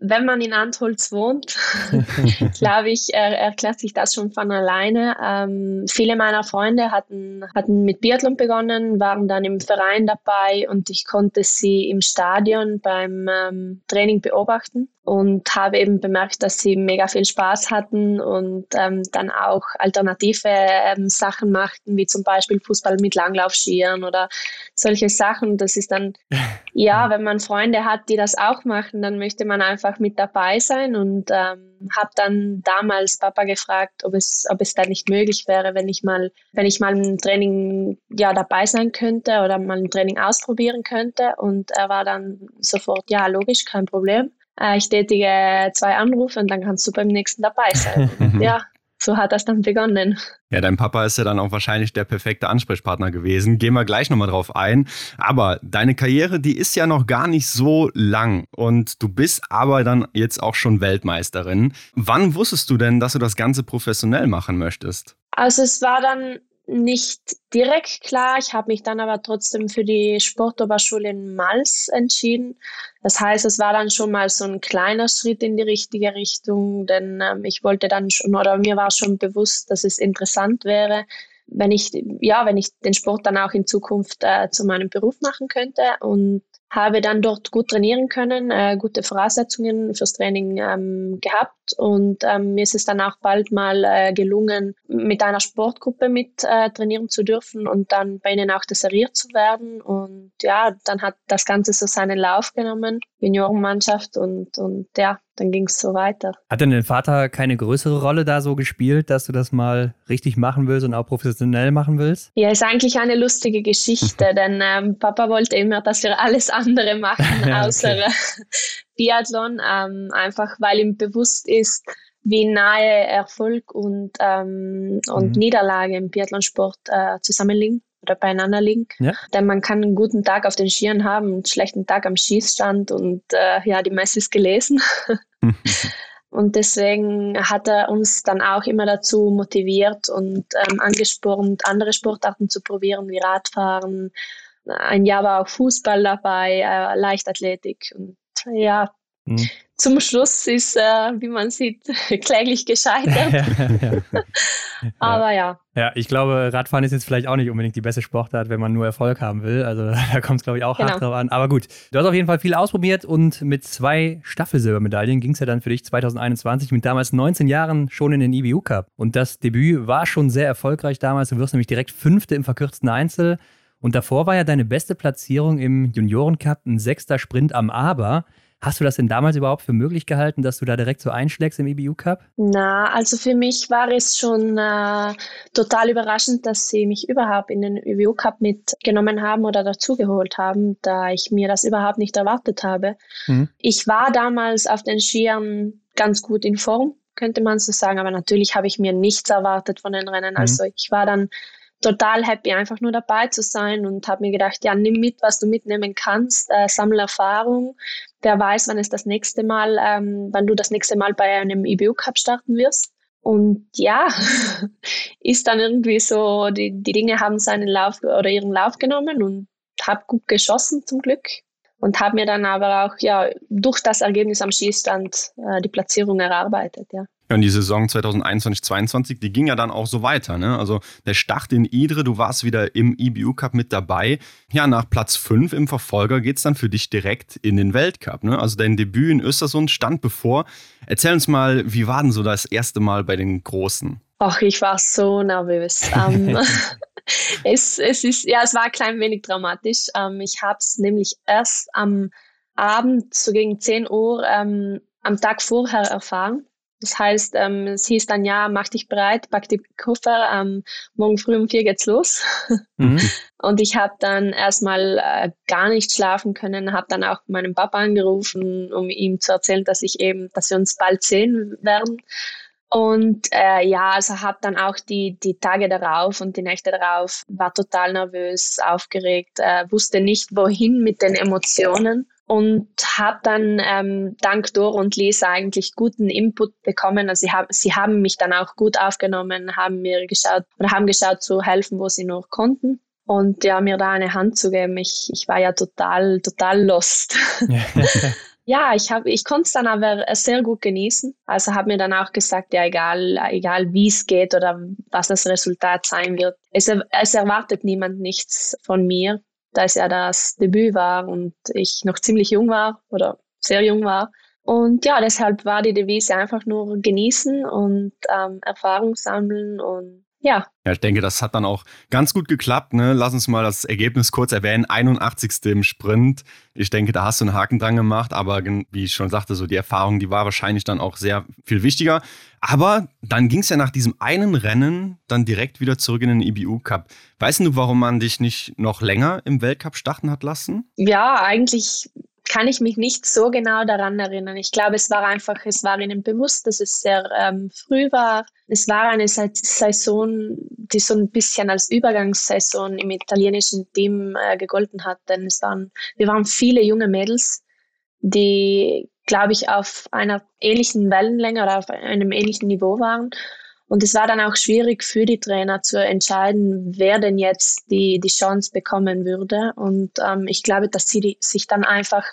wenn man in Antholz wohnt, (laughs) glaube ich, er, erklärt sich das schon von alleine. Ähm, viele meiner Freunde hatten, hatten mit Biathlon begonnen, waren dann im Verein dabei und ich konnte sie im Stadion beim ähm, Training beobachten und habe eben bemerkt, dass sie mega viel Spaß hatten und ähm, dann auch alternative ähm, Sachen machten, wie zum Beispiel Fußball mit Langlaufskiern oder solche Sachen. Das ist dann, (laughs) ja, wenn man Freunde hat, die das auch machen, dann möchte man einfach mit dabei sein und ähm, habe dann damals Papa gefragt, ob es, ob es da nicht möglich wäre, wenn ich mal, wenn ich mal im Training ja dabei sein könnte oder mal ein Training ausprobieren könnte. Und er war dann sofort, ja, logisch, kein Problem. Äh, ich tätige zwei Anrufe und dann kannst du beim nächsten dabei sein. (laughs) ja, so hat das dann begonnen. Ja, dein Papa ist ja dann auch wahrscheinlich der perfekte Ansprechpartner gewesen. Gehen wir gleich nochmal drauf ein. Aber deine Karriere, die ist ja noch gar nicht so lang. Und du bist aber dann jetzt auch schon Weltmeisterin. Wann wusstest du denn, dass du das Ganze professionell machen möchtest? Also es war dann nicht direkt klar. Ich habe mich dann aber trotzdem für die Sportoberschule in Mals entschieden. Das heißt, es war dann schon mal so ein kleiner Schritt in die richtige Richtung, denn ähm, ich wollte dann schon, oder mir war schon bewusst, dass es interessant wäre, wenn ich, ja, wenn ich den Sport dann auch in Zukunft äh, zu meinem Beruf machen könnte. Und habe dann dort gut trainieren können, äh, gute Voraussetzungen fürs Training ähm, gehabt und ähm, mir ist es dann auch bald mal äh, gelungen, mit einer Sportgruppe mit äh, trainieren zu dürfen und dann bei ihnen auch deseriert zu werden und ja, dann hat das Ganze so seinen Lauf genommen, Juniorenmannschaft und, und ja, dann ging es so weiter. Hat denn dein Vater keine größere Rolle da so gespielt, dass du das mal richtig machen willst und auch professionell machen willst? Ja, ist eigentlich eine lustige Geschichte, (laughs) denn ähm, Papa wollte immer, dass wir alles andere machen, (laughs) außer okay. Biathlon, ähm, einfach weil ihm bewusst ist, wie nahe Erfolg und, ähm, und mhm. Niederlage im Biathlonsport äh, zusammenliegen oder beieinander liegen. Ja. Denn man kann einen guten Tag auf den Skiern haben, einen schlechten Tag am Schießstand und äh, ja, die Messe ist gelesen. (laughs) und deswegen hat er uns dann auch immer dazu motiviert und ähm, angespornt, andere Sportarten zu probieren, wie Radfahren. Ein Jahr war auch Fußball dabei, äh, Leichtathletik und ja, mhm zum Schluss ist, äh, wie man sieht, (laughs) kläglich gescheitert. (laughs) Aber ja. Ja, ich glaube, Radfahren ist jetzt vielleicht auch nicht unbedingt die beste Sportart, wenn man nur Erfolg haben will. Also (laughs) da kommt es, glaube ich, auch genau. hart drauf an. Aber gut, du hast auf jeden Fall viel ausprobiert und mit zwei Staffelsilbermedaillen ging es ja dann für dich 2021 mit damals 19 Jahren schon in den IBU Cup. Und das Debüt war schon sehr erfolgreich damals. Du wirst nämlich direkt Fünfte im verkürzten Einzel. Und davor war ja deine beste Platzierung im Juniorencup ein sechster Sprint am Aber. Hast du das denn damals überhaupt für möglich gehalten, dass du da direkt so einschlägst im EBU Cup? Na, also für mich war es schon äh, total überraschend, dass sie mich überhaupt in den EBU Cup mitgenommen haben oder dazugeholt haben, da ich mir das überhaupt nicht erwartet habe. Mhm. Ich war damals auf den Skiern ganz gut in Form, könnte man so sagen, aber natürlich habe ich mir nichts erwartet von den Rennen. Mhm. Also ich war dann total happy, einfach nur dabei zu sein und habe mir gedacht, ja, nimm mit, was du mitnehmen kannst, äh, sammle Erfahrung. Wer weiß, wann es das nächste Mal, ähm, wann du das nächste Mal bei einem IBU Cup starten wirst. Und ja, (laughs) ist dann irgendwie so, die, die Dinge haben seinen Lauf oder ihren Lauf genommen und habe gut geschossen zum Glück und habe mir dann aber auch ja durch das Ergebnis am Schießstand äh, die Platzierung erarbeitet, ja. Ja, und die Saison 2021, 2022, die ging ja dann auch so weiter. Ne? Also der Start in Idre, du warst wieder im IBU Cup mit dabei. Ja, nach Platz 5 im Verfolger geht es dann für dich direkt in den Weltcup. Ne? Also dein Debüt in Östersund stand bevor. Erzähl uns mal, wie war denn so das erste Mal bei den Großen? Ach, ich war so nervös. um, (laughs) ähm, (laughs) es, es, ist, ja, es war ein klein wenig dramatisch. Um, ähm, ich habe es nämlich erst am Abend, so gegen 10 Uhr, ähm, am Tag vorher erfahren. Das heißt, ähm, es hieß dann, ja, mach dich bereit, pack die Koffer, ähm, morgen früh um vier geht's los. Mhm. Und ich habe dann erstmal äh, gar nicht schlafen können, habe dann auch meinen Papa angerufen, um ihm zu erzählen, dass ich eben, dass wir uns bald sehen werden. Und äh, ja, also habe dann auch die, die Tage darauf und die Nächte darauf, war total nervös, aufgeregt, äh, wusste nicht, wohin mit den Emotionen und habe dann ähm, dank Dora und Lisa eigentlich guten Input bekommen. Also sie, hab, sie haben mich dann auch gut aufgenommen, haben mir geschaut oder haben geschaut zu helfen, wo sie noch konnten. Und ja, mir da eine Hand zu geben, ich, ich war ja total, total lost. (laughs) ja, ich habe, ich konnte es dann aber sehr gut genießen. Also habe mir dann auch gesagt, ja, egal, egal wie es geht oder was das Resultat sein wird, es, es erwartet niemand nichts von mir da es ja das Debüt war und ich noch ziemlich jung war oder sehr jung war. Und ja, deshalb war die Devise einfach nur genießen und ähm, Erfahrung sammeln und ja. Ja, ich denke, das hat dann auch ganz gut geklappt. Ne? Lass uns mal das Ergebnis kurz erwähnen. 81. im Sprint. Ich denke, da hast du einen Haken dran gemacht. Aber wie ich schon sagte, so die Erfahrung, die war wahrscheinlich dann auch sehr viel wichtiger. Aber dann ging es ja nach diesem einen Rennen dann direkt wieder zurück in den IBU Cup. Weißt du, warum man dich nicht noch länger im Weltcup starten hat lassen? Ja, eigentlich kann ich mich nicht so genau daran erinnern. Ich glaube, es war einfach, es war ihnen bewusst, dass es sehr ähm, früh war. Es war eine Saison, die so ein bisschen als Übergangssaison im italienischen Team äh, gegolten hat, denn es waren, wir waren viele junge Mädels, die, glaube ich, auf einer ähnlichen Wellenlänge oder auf einem ähnlichen Niveau waren. Und es war dann auch schwierig für die Trainer zu entscheiden, wer denn jetzt die, die Chance bekommen würde. Und ähm, ich glaube, dass sie die, sich dann einfach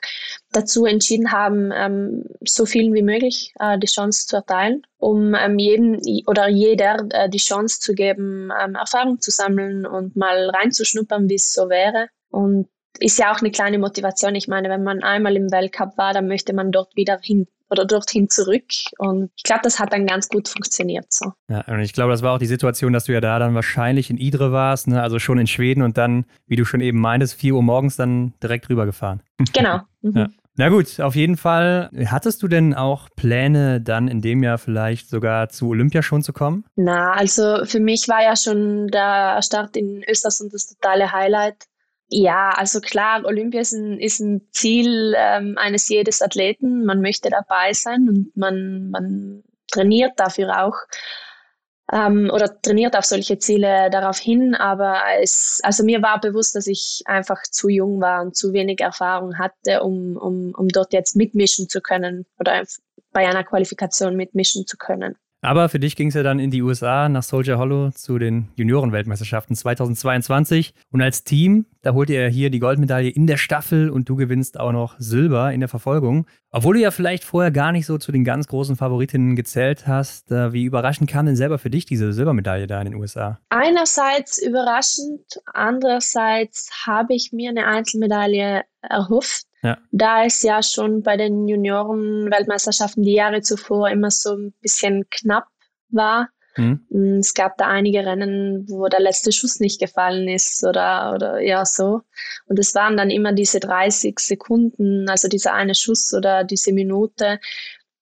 dazu entschieden haben, ähm, so vielen wie möglich äh, die Chance zu erteilen, um ähm, jedem oder jeder äh, die Chance zu geben, ähm, Erfahrung zu sammeln und mal reinzuschnuppern, wie es so wäre. Und ist ja auch eine kleine Motivation. Ich meine, wenn man einmal im Weltcup war, dann möchte man dort wieder hin oder dorthin zurück. Und ich glaube, das hat dann ganz gut funktioniert. So. Ja, und ich glaube, das war auch die Situation, dass du ja da dann wahrscheinlich in Idre warst, ne? also schon in Schweden und dann, wie du schon eben meintest, 4 Uhr morgens dann direkt rübergefahren. (laughs) Genau. Mhm. Ja. Na gut, auf jeden Fall. Hattest du denn auch Pläne, dann in dem Jahr vielleicht sogar zu Olympia schon zu kommen? Na, also für mich war ja schon der Start in Österreich das totale Highlight. Ja, also klar, Olympia ist ein, ist ein Ziel ähm, eines jedes Athleten. Man möchte dabei sein und man, man trainiert dafür auch ähm, oder trainiert auf solche Ziele darauf hin. Aber es, also mir war bewusst, dass ich einfach zu jung war und zu wenig Erfahrung hatte, um, um, um dort jetzt mitmischen zu können oder bei einer Qualifikation mitmischen zu können. Aber für dich ging es ja dann in die USA nach Soldier Hollow zu den Juniorenweltmeisterschaften 2022. Und als Team, da holt ihr hier die Goldmedaille in der Staffel und du gewinnst auch noch Silber in der Verfolgung. Obwohl du ja vielleicht vorher gar nicht so zu den ganz großen Favoritinnen gezählt hast, äh, wie überraschend kam denn selber für dich diese Silbermedaille da in den USA? Einerseits überraschend, andererseits habe ich mir eine Einzelmedaille erhofft. Ja. Da es ja schon bei den Junioren-Weltmeisterschaften die Jahre zuvor immer so ein bisschen knapp war. Mhm. Es gab da einige Rennen, wo der letzte Schuss nicht gefallen ist oder, oder ja so. Und es waren dann immer diese 30 Sekunden, also dieser eine Schuss oder diese Minute,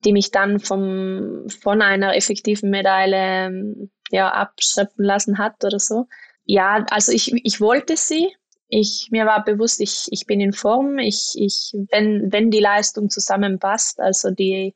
die mich dann vom, von einer effektiven Medaille ja, abschreppen lassen hat oder so. Ja, also ich, ich wollte sie, ich, mir war bewusst, ich, ich bin in Form. Ich, ich, wenn, wenn die Leistung zusammenpasst, also die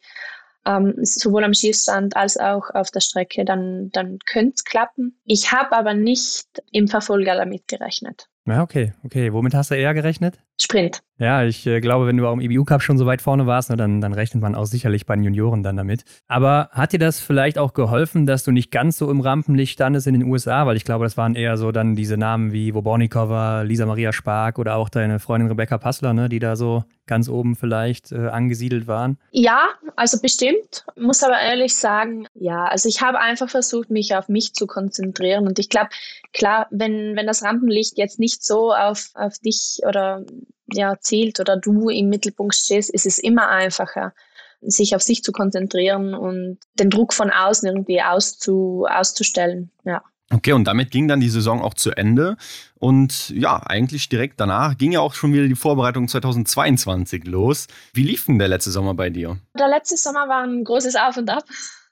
ähm, sowohl am Schießstand als auch auf der Strecke, dann, dann könnte es klappen. Ich habe aber nicht im Verfolger damit gerechnet. Ja, okay, okay. Womit hast du eher gerechnet? Sprint. Ja, ich äh, glaube, wenn du auch im EBU Cup schon so weit vorne warst, ne, dann, dann rechnet man auch sicherlich bei den Junioren dann damit. Aber hat dir das vielleicht auch geholfen, dass du nicht ganz so im Rampenlicht standest in den USA? Weil ich glaube, das waren eher so dann diese Namen wie Wobornikova, Lisa Maria Spark oder auch deine Freundin Rebecca Passler, ne, die da so ganz oben vielleicht äh, angesiedelt waren. Ja, also bestimmt. Muss aber ehrlich sagen, ja, also ich habe einfach versucht, mich auf mich zu konzentrieren. Und ich glaube, klar, wenn, wenn das Rampenlicht jetzt nicht so auf, auf dich oder ja, zielt oder du im Mittelpunkt stehst, ist es immer einfacher, sich auf sich zu konzentrieren und den Druck von außen irgendwie auszu, auszustellen. Ja. Okay, und damit ging dann die Saison auch zu Ende. Und ja, eigentlich direkt danach ging ja auch schon wieder die Vorbereitung 2022 los. Wie lief denn der letzte Sommer bei dir? Der letzte Sommer war ein großes Auf und Ab.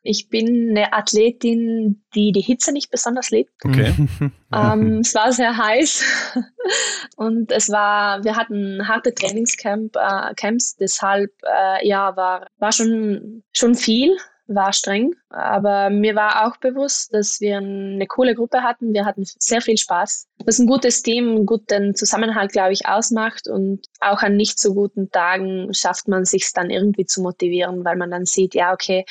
Ich bin eine Athletin, die die Hitze nicht besonders liebt. Okay. (laughs) ähm, es war sehr heiß (laughs) und es war, wir hatten harte Trainingscamps, äh, deshalb äh, ja war war schon schon viel war streng, aber mir war auch bewusst, dass wir eine coole Gruppe hatten. Wir hatten sehr viel Spaß. Was ein gutes Team, einen guten Zusammenhalt, glaube ich, ausmacht und auch an nicht so guten Tagen schafft man sich dann irgendwie zu motivieren, weil man dann sieht, ja, okay,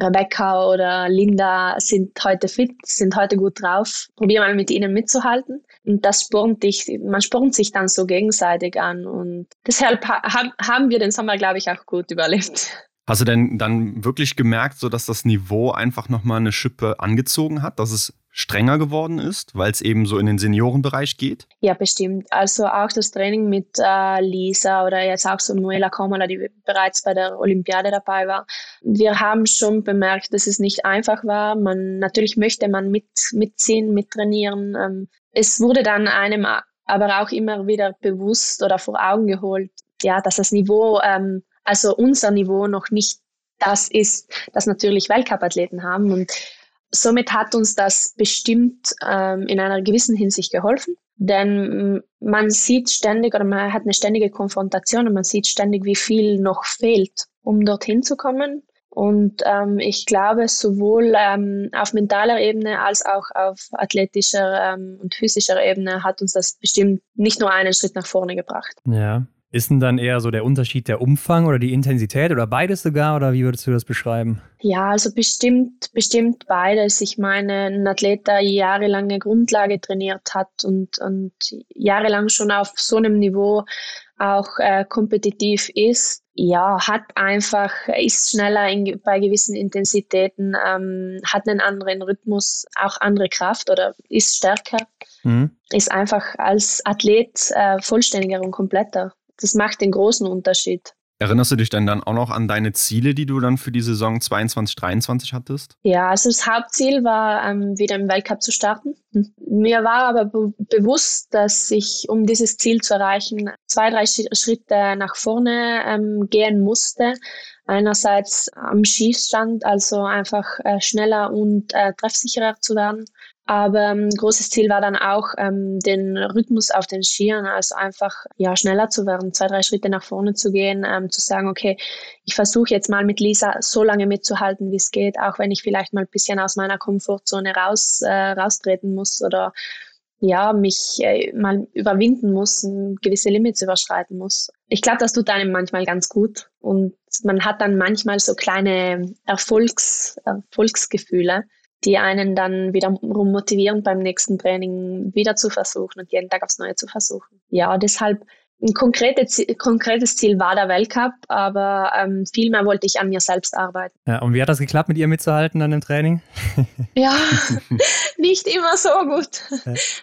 Rebecca oder Linda sind heute fit, sind heute gut drauf. Probier mal mit ihnen mitzuhalten. Und das spornt dich, man spornt sich dann so gegenseitig an. Und deshalb haben wir den Sommer, glaube ich, auch gut überlebt. Hast du denn dann wirklich gemerkt, so dass das Niveau einfach nochmal eine Schippe angezogen hat, dass es strenger geworden ist, weil es eben so in den Seniorenbereich geht? Ja, bestimmt. Also auch das Training mit äh, Lisa oder jetzt auch so Noela Komala, die bereits bei der Olympiade dabei war. Wir haben schon bemerkt, dass es nicht einfach war. Man natürlich möchte man mit mitziehen, mittrainieren. Ähm, es wurde dann einem aber auch immer wieder bewusst oder vor Augen geholt, ja, dass das Niveau ähm, also unser Niveau noch nicht das ist, das natürlich Weltcup-Athleten haben. Und somit hat uns das bestimmt ähm, in einer gewissen Hinsicht geholfen. Denn man sieht ständig oder man hat eine ständige Konfrontation und man sieht ständig, wie viel noch fehlt, um dorthin zu kommen. Und ähm, ich glaube, sowohl ähm, auf mentaler Ebene als auch auf athletischer ähm, und physischer Ebene hat uns das bestimmt nicht nur einen Schritt nach vorne gebracht. Ja, ist denn dann eher so der Unterschied der Umfang oder die Intensität oder beides sogar? Oder wie würdest du das beschreiben? Ja, also bestimmt, bestimmt beides. Ich meine, ein Athlet, der jahrelange Grundlage trainiert hat und, und jahrelang schon auf so einem Niveau auch äh, kompetitiv ist, ja, hat einfach, ist schneller in, bei gewissen Intensitäten, ähm, hat einen anderen Rhythmus, auch andere Kraft oder ist stärker, mhm. ist einfach als Athlet äh, vollständiger und kompletter das macht den großen Unterschied. Erinnerst du dich denn dann auch noch an deine Ziele, die du dann für die Saison 22, 23 hattest? Ja, also das Hauptziel war, ähm, wieder im Weltcup zu starten. Mir war aber be bewusst, dass ich, um dieses Ziel zu erreichen, zwei, drei Schritte nach vorne ähm, gehen musste. Einerseits am Schießstand, also einfach äh, schneller und äh, treffsicherer zu werden. Aber ähm, großes Ziel war dann auch, ähm, den Rhythmus auf den Skiern, also einfach ja schneller zu werden, zwei, drei Schritte nach vorne zu gehen, ähm, zu sagen, okay, ich versuche jetzt mal mit Lisa so lange mitzuhalten, wie es geht, auch wenn ich vielleicht mal ein bisschen aus meiner Komfortzone raus, äh, raustreten muss oder ja, mich äh, mal überwinden muss, gewisse Limits überschreiten muss. Ich glaube, das tut einem manchmal ganz gut und man hat dann manchmal so kleine Erfolgs, Erfolgsgefühle die einen dann wiederum motivieren, beim nächsten Training wieder zu versuchen und jeden Tag aufs Neue zu versuchen. Ja, deshalb ein konkretes, konkretes Ziel war der Weltcup, aber ähm, viel mehr wollte ich an mir selbst arbeiten. Ja, und wie hat das geklappt, mit ihr mitzuhalten an dem Training? (laughs) ja, (laughs) nicht immer so gut.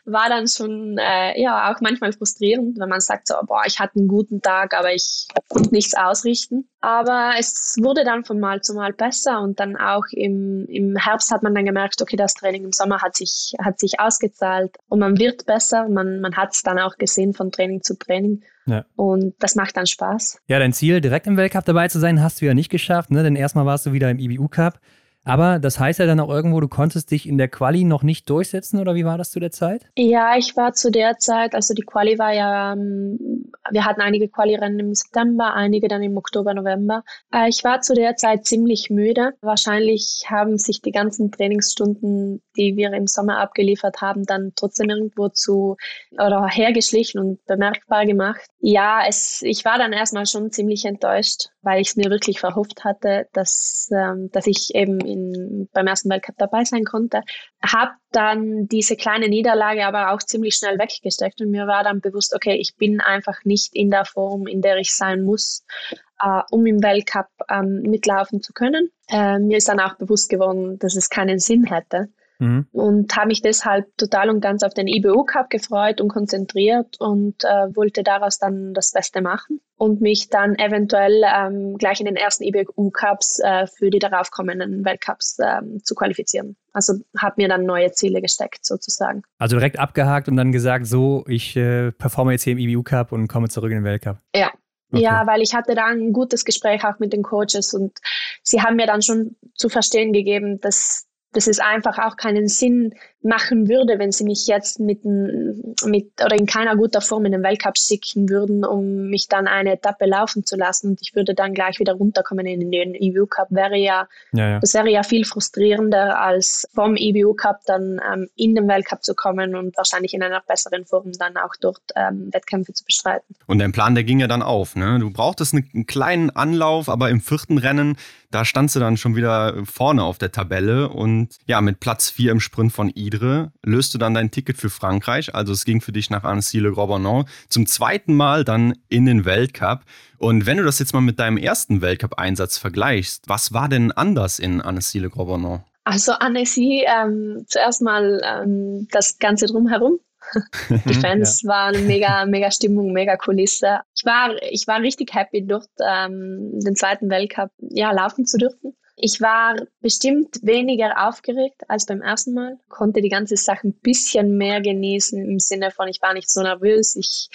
War dann schon äh, ja auch manchmal frustrierend, wenn man sagt so, boah, ich hatte einen guten Tag, aber ich konnte nichts ausrichten. Aber es wurde dann von Mal zu Mal besser und dann auch im, im Herbst hat man dann gemerkt, okay, das Training im Sommer hat sich, hat sich ausgezahlt und man wird besser. Man, man hat es dann auch gesehen von Training zu Training. Ja. Und das macht dann Spaß. Ja, dein Ziel, direkt im Weltcup dabei zu sein, hast du ja nicht geschafft, ne? denn erstmal warst du wieder im IBU Cup. Aber das heißt ja dann auch irgendwo, du konntest dich in der Quali noch nicht durchsetzen oder wie war das zu der Zeit? Ja, ich war zu der Zeit, also die Quali war ja, ähm, wir hatten einige Quali-Rennen im September, einige dann im Oktober, November. Äh, ich war zu der Zeit ziemlich müde. Wahrscheinlich haben sich die ganzen Trainingsstunden, die wir im Sommer abgeliefert haben, dann trotzdem irgendwo zu oder hergeschlichen und bemerkbar gemacht. Ja, es, ich war dann erstmal schon ziemlich enttäuscht, weil ich es mir wirklich verhofft hatte, dass, ähm, dass ich eben in, beim ersten Weltcup dabei sein konnte. Habe dann diese kleine Niederlage aber auch ziemlich schnell weggesteckt und mir war dann bewusst, okay, ich bin einfach nicht in der Form, in der ich sein muss, äh, um im Weltcup ähm, mitlaufen zu können. Äh, mir ist dann auch bewusst geworden, dass es keinen Sinn hätte mhm. und habe mich deshalb total und ganz auf den IBU Cup gefreut und konzentriert und äh, wollte daraus dann das Beste machen und mich dann eventuell ähm, gleich in den ersten IBU Cups äh, für die daraufkommenden Weltcups ähm, zu qualifizieren. Also habe mir dann neue Ziele gesteckt sozusagen. Also direkt abgehakt und dann gesagt, so, ich äh, performe jetzt hier im IBU Cup und komme zurück in den Weltcup. Ja, Okay. Ja, weil ich hatte da ein gutes Gespräch auch mit den Coaches und sie haben mir dann schon zu verstehen gegeben, dass dass es einfach auch keinen Sinn machen würde, wenn sie mich jetzt mit, mit oder in keiner guter Form in den Weltcup schicken würden, um mich dann eine Etappe laufen zu lassen und ich würde dann gleich wieder runterkommen in den EBU Cup. Wäre ja, ja, ja. das wäre ja viel frustrierender, als vom EBU Cup dann ähm, in den Weltcup zu kommen und wahrscheinlich in einer besseren Form dann auch dort ähm, Wettkämpfe zu bestreiten. Und dein Plan, der ging ja dann auf. Ne? Du brauchtest einen kleinen Anlauf, aber im vierten Rennen da standst du dann schon wieder vorne auf der Tabelle und ja, mit Platz 4 im Sprint von Idre löst du dann dein Ticket für Frankreich. Also es ging für dich nach Annecy-le-Grand-Bonon zum zweiten Mal dann in den Weltcup. Und wenn du das jetzt mal mit deinem ersten Weltcup-Einsatz vergleichst, was war denn anders in Annecy-le-Grand-Bonon? Also Annecy, ähm, zuerst mal ähm, das Ganze drumherum. (laughs) Die Fans ja. waren mega, mega Stimmung, mega Kulisse. Ich war, ich war richtig happy, dort ähm, den zweiten Weltcup ja, laufen zu dürfen. Ich war bestimmt weniger aufgeregt als beim ersten Mal, konnte die ganze Sache ein bisschen mehr genießen im Sinne von, ich war nicht so nervös, ich,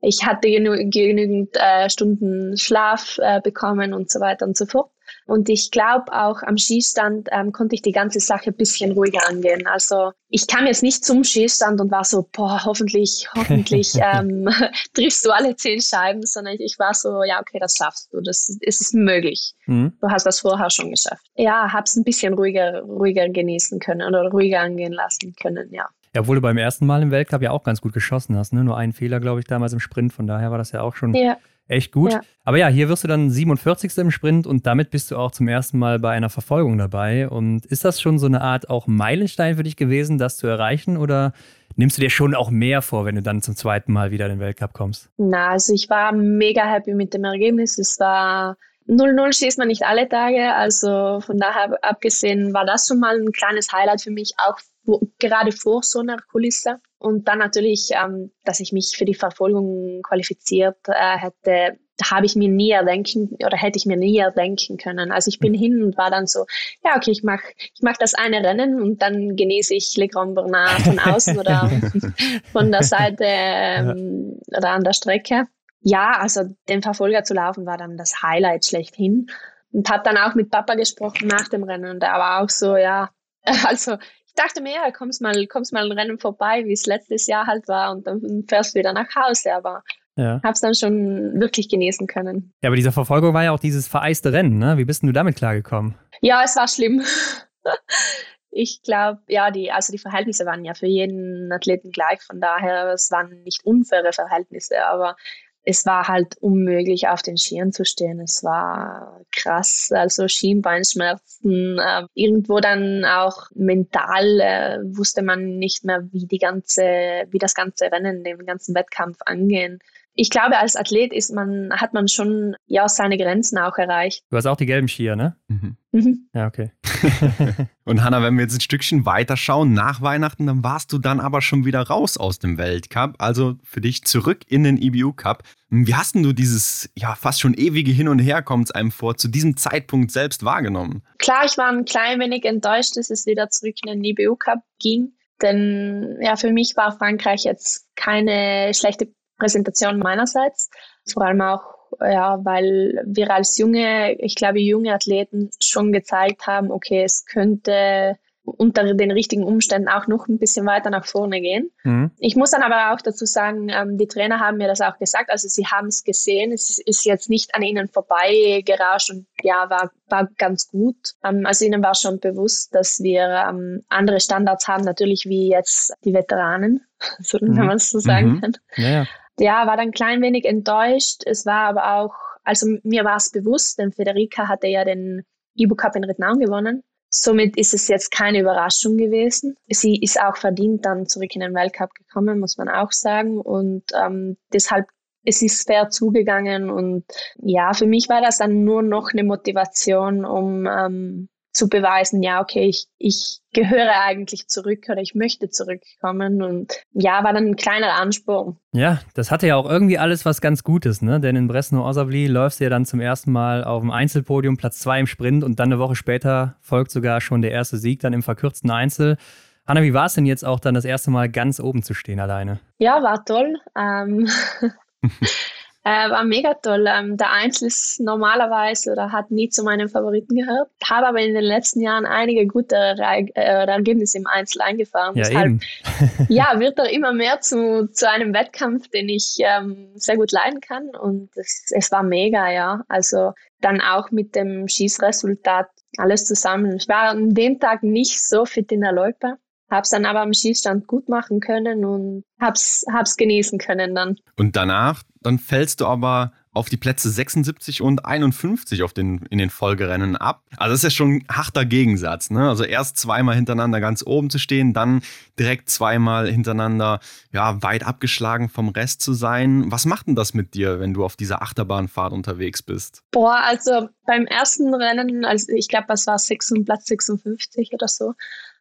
ich hatte genü genügend äh, Stunden Schlaf äh, bekommen und so weiter und so fort. Und ich glaube auch am Schießstand ähm, konnte ich die ganze Sache ein bisschen ruhiger angehen. Also ich kam jetzt nicht zum Schießstand und war so, boah, hoffentlich, hoffentlich (laughs) ähm, (laughs) triffst du alle zehn Scheiben, sondern ich war so, ja, okay, das schaffst du, das, das ist möglich. Mhm. Du hast das vorher schon geschafft. Ja, hab's ein bisschen ruhiger, ruhiger genießen können oder ruhiger angehen lassen können, ja. Ja, obwohl du beim ersten Mal im Weltcup ja auch ganz gut geschossen hast, ne? Nur einen Fehler, glaube ich, damals im Sprint. Von daher war das ja auch schon ja. Echt gut. Ja. Aber ja, hier wirst du dann 47. im Sprint und damit bist du auch zum ersten Mal bei einer Verfolgung dabei. Und ist das schon so eine Art auch Meilenstein für dich gewesen, das zu erreichen? Oder nimmst du dir schon auch mehr vor, wenn du dann zum zweiten Mal wieder in den Weltcup kommst? Na, also ich war mega happy mit dem Ergebnis. Es war 0-0 schießt man nicht alle Tage, also von daher abgesehen war das schon mal ein kleines Highlight für mich, auch wo, gerade vor so einer Kulisse. Und dann natürlich, ähm, dass ich mich für die Verfolgung qualifiziert äh, hätte, habe ich mir nie erdenken oder hätte ich mir nie erdenken können. Also ich bin hin und war dann so, ja okay, ich mache ich mach das eine Rennen und dann genieße ich Le Grand Bernard von außen oder (laughs) von der Seite ähm, oder an der Strecke. Ja, also den Verfolger zu laufen war dann das Highlight schlechthin und habe dann auch mit Papa gesprochen nach dem Rennen und er war auch so, ja, (laughs) also ich dachte mir, ja, kommst mal, kommst mal ein Rennen vorbei, wie es letztes Jahr halt war und dann fährst du wieder nach Hause. Aber ja. hab's dann schon wirklich genießen können. Ja, aber diese Verfolgung war ja auch dieses vereiste Rennen, ne? Wie bist denn du damit klargekommen? Ja, es war schlimm. (laughs) ich glaube, ja, die, also die Verhältnisse waren ja für jeden Athleten gleich, von daher, es waren nicht unfaire Verhältnisse, aber es war halt unmöglich, auf den Skiern zu stehen. Es war krass, also Schienbeinschmerzen. Äh, irgendwo dann auch mental äh, wusste man nicht mehr, wie die ganze, wie das ganze Rennen, den ganzen Wettkampf angehen ich glaube, als Athlet ist man, hat man schon ja seine Grenzen auch erreicht. Du hast auch die gelben Skier, ne? Mhm. Mhm. Ja, okay. (laughs) Und Hanna, wenn wir jetzt ein Stückchen weiter schauen, nach Weihnachten, dann warst du dann aber schon wieder raus aus dem Weltcup, also für dich zurück in den EBU Cup. Wie hast du dieses ja fast schon ewige Hin und Her, kommt es einem vor, zu diesem Zeitpunkt selbst wahrgenommen? Klar, ich war ein klein wenig enttäuscht, dass es wieder zurück in den EBU Cup ging. Denn ja, für mich war Frankreich jetzt keine schlechte Präsentation meinerseits. Vor allem auch, ja, weil wir als junge, ich glaube, junge Athleten schon gezeigt haben, okay, es könnte unter den richtigen Umständen auch noch ein bisschen weiter nach vorne gehen. Mhm. Ich muss dann aber auch dazu sagen, ähm, die Trainer haben mir das auch gesagt, also sie haben es gesehen, es ist jetzt nicht an ihnen vorbei gerauscht und ja, war, war ganz gut. Ähm, also ihnen war schon bewusst, dass wir ähm, andere Standards haben, natürlich wie jetzt die Veteranen, (laughs) so, mhm. wenn man es so sagen mhm. kann. Ja, ja ja, war dann ein klein wenig enttäuscht. Es war aber auch, also mir war es bewusst, denn Federica hatte ja den Ibu Cup in Rittnaun gewonnen. Somit ist es jetzt keine Überraschung gewesen. Sie ist auch verdient dann zurück in den Weltcup gekommen, muss man auch sagen. Und ähm, deshalb es ist fair zugegangen und ja, für mich war das dann nur noch eine Motivation, um ähm, zu beweisen, ja, okay, ich, ich gehöre eigentlich zurück oder ich möchte zurückkommen. Und ja, war dann ein kleiner Ansporn. Ja, das hatte ja auch irgendwie alles was ganz Gutes, ne? Denn in Bresno-Osavli läufst du ja dann zum ersten Mal auf dem Einzelpodium, Platz zwei im Sprint und dann eine Woche später folgt sogar schon der erste Sieg dann im verkürzten Einzel. Hanna, wie war es denn jetzt auch dann das erste Mal ganz oben zu stehen alleine? Ja, war toll. Ähm (laughs) Äh, war mega toll. Ähm, der Einzel ist normalerweise oder hat nie zu meinen Favoriten gehört. Habe aber in den letzten Jahren einige gute Re äh, Ergebnisse im Einzel eingefahren. Ja, Deshalb, (laughs) (laughs) ja, wird er immer mehr zu, zu einem Wettkampf, den ich ähm, sehr gut leiden kann. Und es, es war mega, ja. Also dann auch mit dem Schießresultat alles zusammen. Ich war an dem Tag nicht so fit in der Loipe habe es dann aber am Schießstand gut machen können und hab's, hab's genießen können dann. Und danach, dann fällst du aber auf die Plätze 76 und 51 auf den, in den Folgerennen ab. Also das ist ja schon ein harter Gegensatz. Ne? Also erst zweimal hintereinander ganz oben zu stehen, dann direkt zweimal hintereinander ja, weit abgeschlagen vom Rest zu sein. Was macht denn das mit dir, wenn du auf dieser Achterbahnfahrt unterwegs bist? Boah, also beim ersten Rennen, also ich glaube, das war 6, Platz 56 oder so,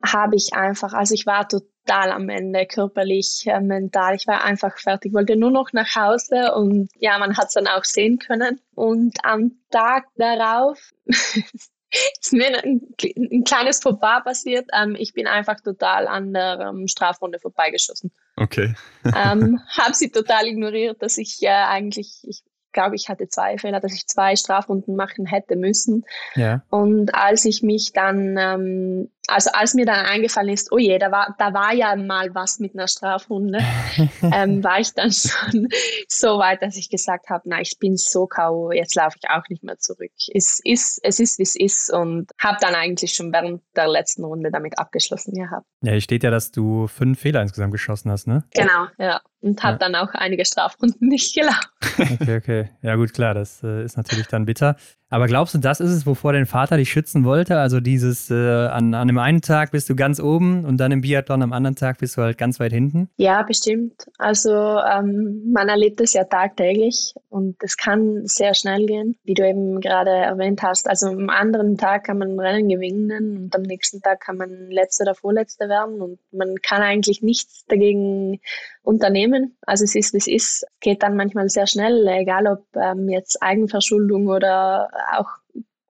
habe ich einfach, also ich war total am Ende, körperlich, äh, mental. Ich war einfach fertig, wollte nur noch nach Hause und ja, man hat es dann auch sehen können. Und am Tag darauf (laughs) ist mir ein, ein kleines Fauxpas passiert. Ähm, ich bin einfach total an der ähm, Strafrunde vorbeigeschossen. Okay. ähm, (laughs) habe sie total ignoriert, dass ich äh, eigentlich, ich glaube, ich hatte zwei Fehler, dass ich zwei Strafrunden machen hätte müssen. Ja. Und als ich mich dann, ähm, also als mir dann eingefallen ist, oh je, da war, da war ja mal was mit einer Strafrunde, (laughs) ähm, war ich dann schon (laughs) so weit, dass ich gesagt habe, na, ich bin so K.O., jetzt laufe ich auch nicht mehr zurück. Es ist, es ist, wie es ist und habe dann eigentlich schon während der letzten Runde damit abgeschlossen gehabt. Ja, hier steht ja, dass du fünf Fehler insgesamt geschossen hast, ne? Genau, ja. Und habe ja. dann auch einige Strafrunden (laughs) nicht gelaufen. Okay, okay. Ja, gut, klar, das äh, ist natürlich dann bitter. Aber glaubst du, das ist es, wovor dein Vater dich schützen wollte? Also dieses, äh, an, an dem einen Tag bist du ganz oben und dann im Biathlon am anderen Tag bist du halt ganz weit hinten? Ja, bestimmt. Also ähm, man erlebt es ja tagtäglich und es kann sehr schnell gehen, wie du eben gerade erwähnt hast. Also am anderen Tag kann man ein Rennen gewinnen und am nächsten Tag kann man Letzter oder Vorletzter werden und man kann eigentlich nichts dagegen unternehmen. Also es ist, wie es ist. Geht dann manchmal sehr schnell, egal ob ähm, jetzt Eigenverschuldung oder auch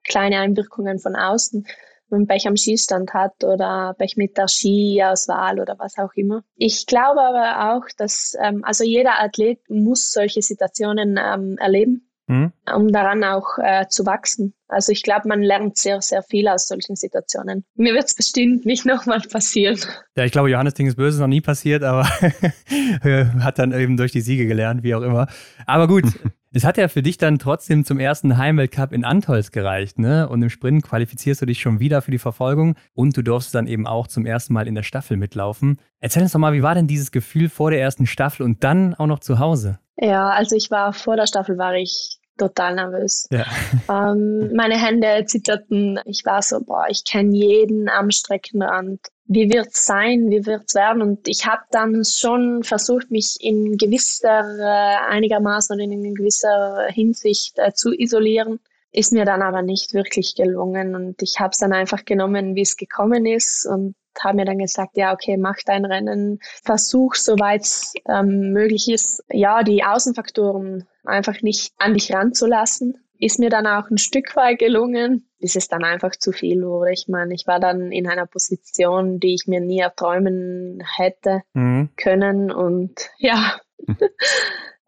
kleine Einwirkungen von außen wenn man Pech am Schießstand hat oder Pech mit der Skiauswahl oder was auch immer. Ich glaube aber auch, dass ähm, also jeder Athlet muss solche Situationen ähm, erleben mhm. um daran auch äh, zu wachsen. Also ich glaube, man lernt sehr, sehr viel aus solchen Situationen. Mir wird es bestimmt nicht (laughs) nochmal passieren. Ja, ich glaube, Johannes Ding ist böse, ist noch nie passiert, aber (laughs) hat dann eben durch die Siege gelernt, wie auch immer. Aber gut, (laughs) es hat ja für dich dann trotzdem zum ersten Heimweltcup in Antolz gereicht, ne? Und im Sprint qualifizierst du dich schon wieder für die Verfolgung und du durfst dann eben auch zum ersten Mal in der Staffel mitlaufen. Erzähl uns doch mal, wie war denn dieses Gefühl vor der ersten Staffel und dann auch noch zu Hause? Ja, also ich war vor der Staffel war ich total nervös. Ja. Ähm, meine Hände zitterten. Ich war so, boah, ich kenne jeden am Streckenrand. Wie wird's sein? Wie wird's werden? Und ich habe dann schon versucht, mich in gewisser äh, einigermaßen oder in gewisser Hinsicht äh, zu isolieren. Ist mir dann aber nicht wirklich gelungen und ich habe es dann einfach genommen, wie es gekommen ist und haben mir dann gesagt, ja, okay, mach dein Rennen, versuch, soweit ähm, möglich ist, ja, die Außenfaktoren einfach nicht an dich ranzulassen. Ist mir dann auch ein Stück weit gelungen, bis es dann einfach zu viel wurde. Ich meine, ich war dann in einer Position, die ich mir nie erträumen hätte mhm. können und ja. (laughs)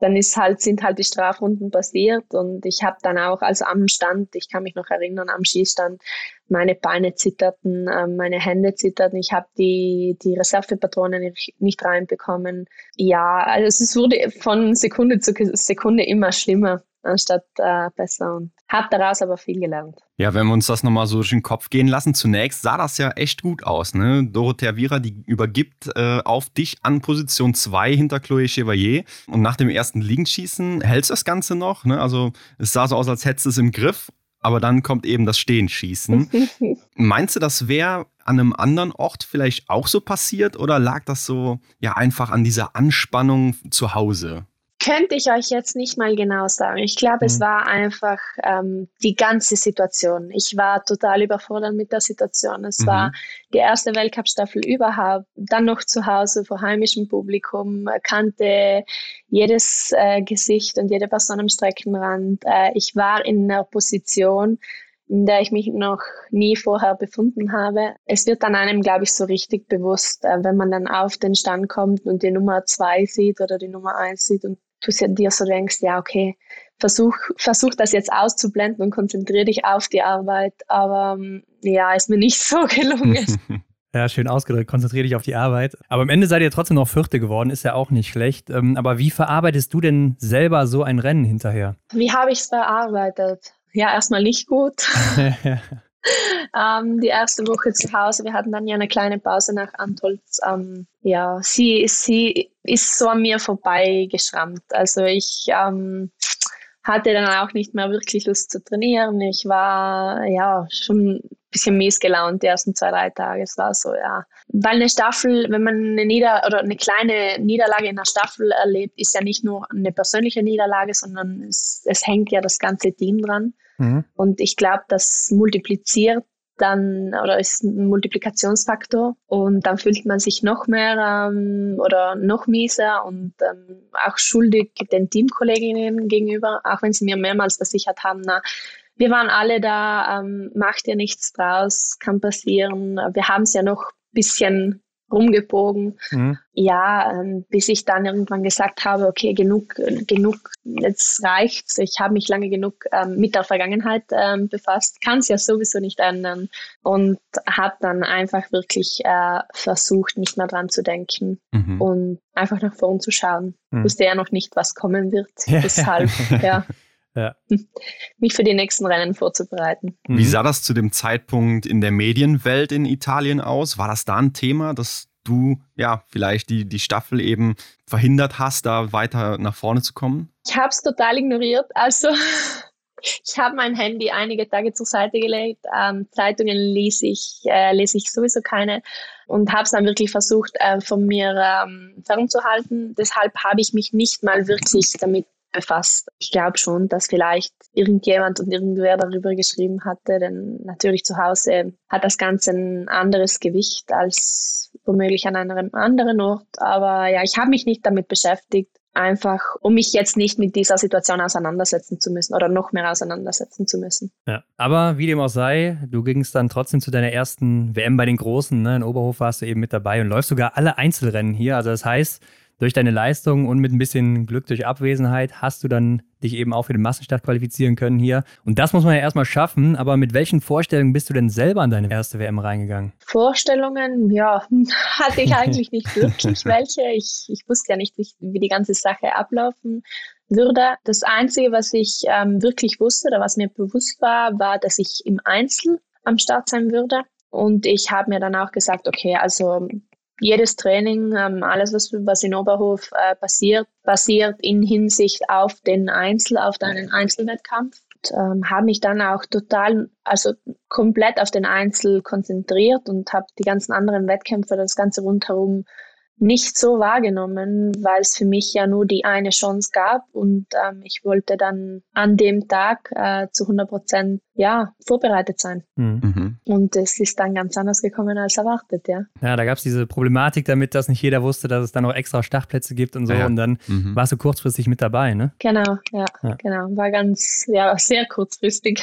dann ist halt, sind halt die Strafrunden passiert und ich habe dann auch, also am Stand, ich kann mich noch erinnern, am Schießstand, meine Beine zitterten, ähm, meine Hände zitterten, ich habe die, die Reservepatronen nicht reinbekommen. Ja, also es wurde von Sekunde zu Sekunde immer schlimmer anstatt äh, besser und habe daraus aber viel gelernt. Ja, wenn wir uns das nochmal so durch den Kopf gehen lassen, zunächst sah das ja echt gut aus. Ne? Dorothea Vira, die übergibt äh, auf dich an Position 2 hinter Chloé Chevalier und nach dem ersten Liegenschießen hältst du das Ganze noch. Ne? Also es sah so aus, als hättest du es im Griff, aber dann kommt eben das Stehenschießen. (laughs) Meinst du, das wäre an einem anderen Ort vielleicht auch so passiert oder lag das so ja einfach an dieser Anspannung zu Hause? Könnte ich euch jetzt nicht mal genau sagen. Ich glaube, mhm. es war einfach ähm, die ganze Situation. Ich war total überfordert mit der Situation. Es mhm. war die erste Weltcup-Staffel überhaupt. Dann noch zu Hause vor heimischem Publikum, kannte jedes äh, Gesicht und jede Person am Streckenrand. Äh, ich war in einer Position, in der ich mich noch nie vorher befunden habe. Es wird dann einem, glaube ich, so richtig bewusst, äh, wenn man dann auf den Stand kommt und die Nummer zwei sieht oder die Nummer eins sieht und du dir so denkst, ja, okay, versuch, versuch das jetzt auszublenden und konzentriere dich auf die Arbeit. Aber ähm, ja, ist mir nicht (laughs) so gelungen. (laughs) Ja, schön ausgedrückt. Konzentriere dich auf die Arbeit. Aber am Ende seid ihr trotzdem noch Vierte geworden, ist ja auch nicht schlecht. Ähm, aber wie verarbeitest du denn selber so ein Rennen hinterher? Wie habe ich es verarbeitet? ja, erstmal nicht gut. (laughs) ähm, die erste Woche zu Hause, wir hatten dann ja eine kleine Pause nach Antolz. Ähm, ja, sie, sie ist so an mir vorbeigeschrammt. Also ich ähm, hatte dann auch nicht mehr wirklich Lust zu trainieren. Ich war ja schon ein bisschen mies gelaunt die ersten zwei, drei Tage. Es war so, ja. Weil eine Staffel, wenn man eine Nieder oder eine kleine Niederlage in einer Staffel erlebt, ist ja nicht nur eine persönliche Niederlage, sondern es, es hängt ja das ganze Team dran. Mhm. Und ich glaube, das multipliziert dann oder ist ein Multiplikationsfaktor und dann fühlt man sich noch mehr ähm, oder noch mieser und ähm, auch schuldig den Teamkolleginnen gegenüber, auch wenn sie mir mehrmals versichert haben, na, wir waren alle da, ähm, macht ihr nichts draus, kann passieren. Wir haben es ja noch ein bisschen rumgebogen. Mhm. Ja, ähm, bis ich dann irgendwann gesagt habe, okay, genug, genug, jetzt reicht's. Ich habe mich lange genug ähm, mit der Vergangenheit ähm, befasst, kann es ja sowieso nicht ändern und habe dann einfach wirklich äh, versucht, nicht mehr dran zu denken mhm. und einfach nach vorn zu schauen. Mhm. Wusste ja noch nicht, was kommen wird. Deshalb, (laughs) ja. Ja. (laughs) mich für die nächsten Rennen vorzubereiten. Wie mhm. sah das zu dem Zeitpunkt in der Medienwelt in Italien aus? War das da ein Thema, dass du ja vielleicht die, die Staffel eben verhindert hast, da weiter nach vorne zu kommen? Ich habe es total ignoriert. Also (laughs) ich habe mein Handy einige Tage zur Seite gelegt. Ähm, Zeitungen lese ich, äh, lese ich sowieso keine und habe es dann wirklich versucht, äh, von mir ähm, fernzuhalten. Deshalb habe ich mich nicht mal wirklich damit befasst. Ich glaube schon, dass vielleicht irgendjemand und irgendwer darüber geschrieben hatte, denn natürlich zu Hause hat das Ganze ein anderes Gewicht als womöglich an einem anderen Ort. Aber ja, ich habe mich nicht damit beschäftigt, einfach um mich jetzt nicht mit dieser Situation auseinandersetzen zu müssen oder noch mehr auseinandersetzen zu müssen. Ja, aber wie dem auch sei, du gingst dann trotzdem zu deiner ersten WM bei den Großen. Ne? In Oberhof warst du eben mit dabei und läufst sogar alle Einzelrennen hier. Also das heißt, durch deine Leistung und mit ein bisschen Glück durch Abwesenheit hast du dann dich eben auch für den Massenstart qualifizieren können hier. Und das muss man ja erstmal schaffen. Aber mit welchen Vorstellungen bist du denn selber an deine erste WM reingegangen? Vorstellungen, ja, (laughs) hatte ich eigentlich nicht (laughs) wirklich welche. Ich, ich wusste ja nicht, wie, wie die ganze Sache ablaufen würde. Das Einzige, was ich ähm, wirklich wusste oder was mir bewusst war, war, dass ich im Einzel am Start sein würde. Und ich habe mir dann auch gesagt, okay, also jedes Training, ähm, alles, was, was in Oberhof äh, passiert, basiert in Hinsicht auf den Einzel, auf deinen Einzelwettkampf. Ähm, habe mich dann auch total, also komplett auf den Einzel konzentriert und habe die ganzen anderen Wettkämpfe, das Ganze rundherum nicht so wahrgenommen, weil es für mich ja nur die eine Chance gab und ähm, ich wollte dann an dem Tag äh, zu 100 Prozent ja vorbereitet sein. Mhm. mhm. Und es ist dann ganz anders gekommen als erwartet, ja. Ja, da gab es diese Problematik damit, dass nicht jeder wusste, dass es da noch extra Startplätze gibt und so ja. und dann mhm. warst du kurzfristig mit dabei, ne? Genau, ja, ja, genau, war ganz, ja, sehr kurzfristig.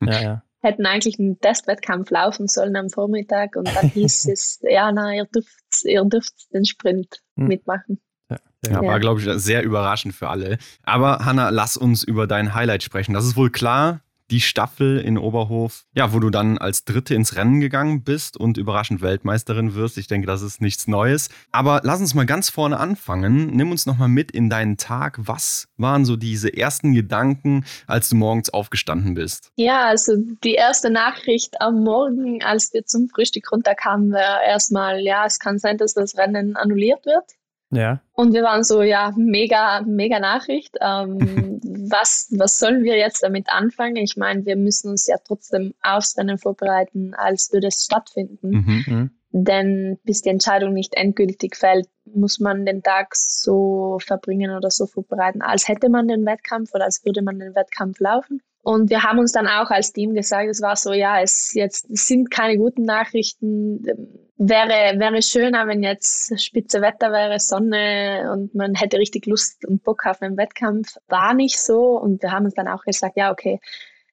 Ja, ja hätten eigentlich einen Testwettkampf laufen sollen am Vormittag und dann hieß (laughs) es, ja, na, ihr dürft, ihr dürft den Sprint hm. mitmachen. Ja, ja, war, glaube ich, sehr überraschend für alle. Aber Hanna, lass uns über dein Highlight sprechen. Das ist wohl klar, die Staffel in Oberhof, ja, wo du dann als Dritte ins Rennen gegangen bist und überraschend Weltmeisterin wirst. Ich denke, das ist nichts Neues. Aber lass uns mal ganz vorne anfangen. Nimm uns nochmal mit in deinen Tag. Was waren so diese ersten Gedanken, als du morgens aufgestanden bist? Ja, also die erste Nachricht am Morgen, als wir zum Frühstück runterkamen, war erstmal, ja, es kann sein, dass das Rennen annulliert wird. Ja. Und wir waren so, ja, mega, mega Nachricht. Ähm, (laughs) was, was sollen wir jetzt damit anfangen? Ich meine, wir müssen uns ja trotzdem aufs Rennen vorbereiten, als würde es stattfinden. Mhm. mhm. Denn bis die Entscheidung nicht endgültig fällt, muss man den Tag so verbringen oder so vorbereiten, als hätte man den Wettkampf oder als würde man den Wettkampf laufen. Und wir haben uns dann auch als Team gesagt, es war so, ja, es jetzt sind keine guten Nachrichten. Wäre, wäre schöner, wenn jetzt spitze Wetter wäre, Sonne und man hätte richtig Lust und Bock auf einen Wettkampf. War nicht so. Und wir haben uns dann auch gesagt, ja, okay,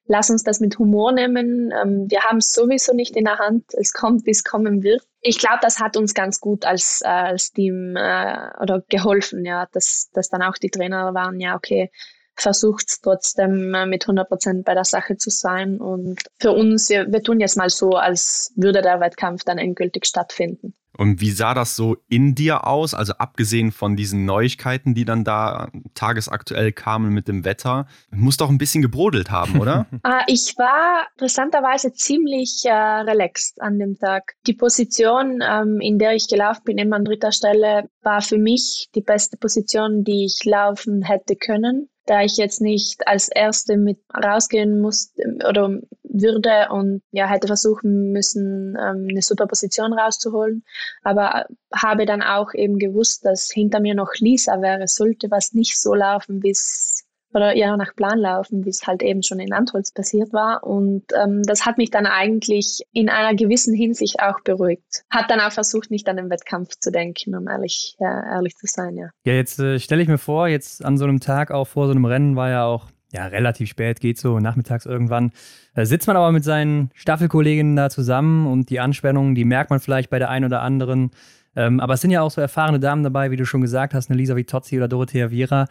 lass uns das mit Humor nehmen. Ähm, wir haben es sowieso nicht in der Hand. Es kommt, wie es kommen wird. Ich glaube, das hat uns ganz gut als, äh, als Team äh, oder geholfen, ja, dass, dass dann auch die Trainer waren, ja, okay, versucht trotzdem äh, mit 100 Prozent bei der Sache zu sein. Und für uns, wir, wir tun jetzt mal so, als würde der Wettkampf dann endgültig stattfinden. Und wie sah das so in dir aus? Also abgesehen von diesen Neuigkeiten, die dann da tagesaktuell kamen mit dem Wetter, muss doch ein bisschen gebrodelt haben, oder? (laughs) Ah, ich war interessanterweise ziemlich äh, relaxed an dem Tag. Die Position, ähm, in der ich gelaufen bin, immer an dritter Stelle, war für mich die beste Position, die ich laufen hätte können da ich jetzt nicht als Erste mit rausgehen musste oder würde und ja, hätte versuchen müssen, ähm, eine super Position rauszuholen. Aber habe dann auch eben gewusst, dass hinter mir noch Lisa wäre, sollte was nicht so laufen, wie es oder eher nach Plan laufen, wie es halt eben schon in Antholz passiert war. Und ähm, das hat mich dann eigentlich in einer gewissen Hinsicht auch beruhigt. Hat dann auch versucht, nicht an den Wettkampf zu denken, um ehrlich, ja, ehrlich zu sein, ja. Ja, jetzt äh, stelle ich mir vor, jetzt an so einem Tag auch vor so einem Rennen war ja auch ja, relativ spät, geht so nachmittags irgendwann. Da sitzt man aber mit seinen Staffelkolleginnen da zusammen und die Anspannung, die merkt man vielleicht bei der einen oder anderen. Ähm, aber es sind ja auch so erfahrene Damen dabei, wie du schon gesagt hast, eine Lisa Vitozzi oder Dorothea Viera.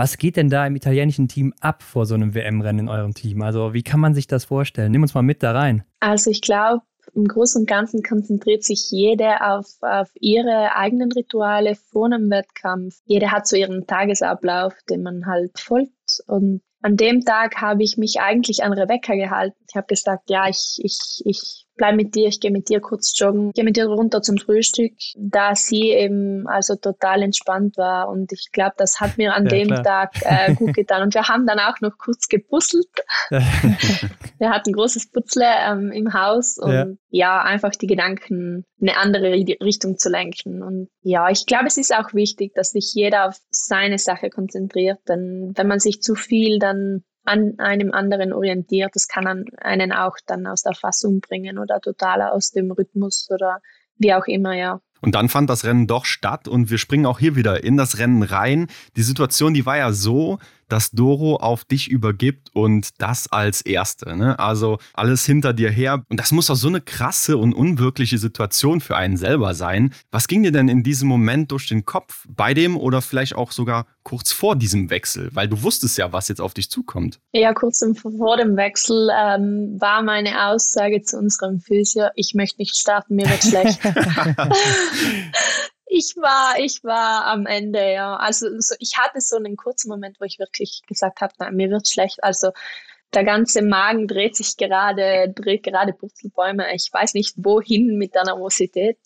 Was geht denn da im italienischen Team ab vor so einem WM-Rennen in eurem Team? Also wie kann man sich das vorstellen? Nimm uns mal mit da rein. Also ich glaube, im Großen und Ganzen konzentriert sich jede auf, auf ihre eigenen Rituale vor einem Wettkampf. Jede hat so ihren Tagesablauf, den man halt folgt. Und an dem Tag habe ich mich eigentlich an Rebecca gehalten. Ich habe gesagt, ja, ich, ich, ich bleib mit dir, ich gehe mit dir kurz joggen, gehe mit dir runter zum Frühstück, da sie eben also total entspannt war und ich glaube, das hat mir an ja, dem klar. Tag äh, gut getan und wir haben dann auch noch kurz gepuzzelt. (laughs) wir hatten ein großes Putzle ähm, im Haus und ja. ja, einfach die Gedanken in eine andere Richtung zu lenken und ja, ich glaube, es ist auch wichtig, dass sich jeder auf seine Sache konzentriert, denn wenn man sich zu viel dann an einem anderen orientiert. Das kann einen auch dann aus der Fassung bringen oder total aus dem Rhythmus oder wie auch immer, ja. Und dann fand das Rennen doch statt und wir springen auch hier wieder in das Rennen rein. Die Situation, die war ja so, dass Doro auf dich übergibt und das als Erste. Ne? Also alles hinter dir her. Und das muss doch so eine krasse und unwirkliche Situation für einen selber sein. Was ging dir denn in diesem Moment durch den Kopf bei dem oder vielleicht auch sogar kurz vor diesem Wechsel? Weil du wusstest ja, was jetzt auf dich zukommt. Ja, kurz vor dem Wechsel ähm, war meine Aussage zu unserem Physio, ich möchte nicht starten, mir wird schlecht. (laughs) (laughs) ich war, ich war am Ende, ja. Also so, ich hatte so einen kurzen Moment, wo ich wirklich gesagt habe, nein, mir wird schlecht. Also der ganze Magen dreht sich gerade, dreht gerade Purzelbäume. Ich weiß nicht wohin mit der Nervosität.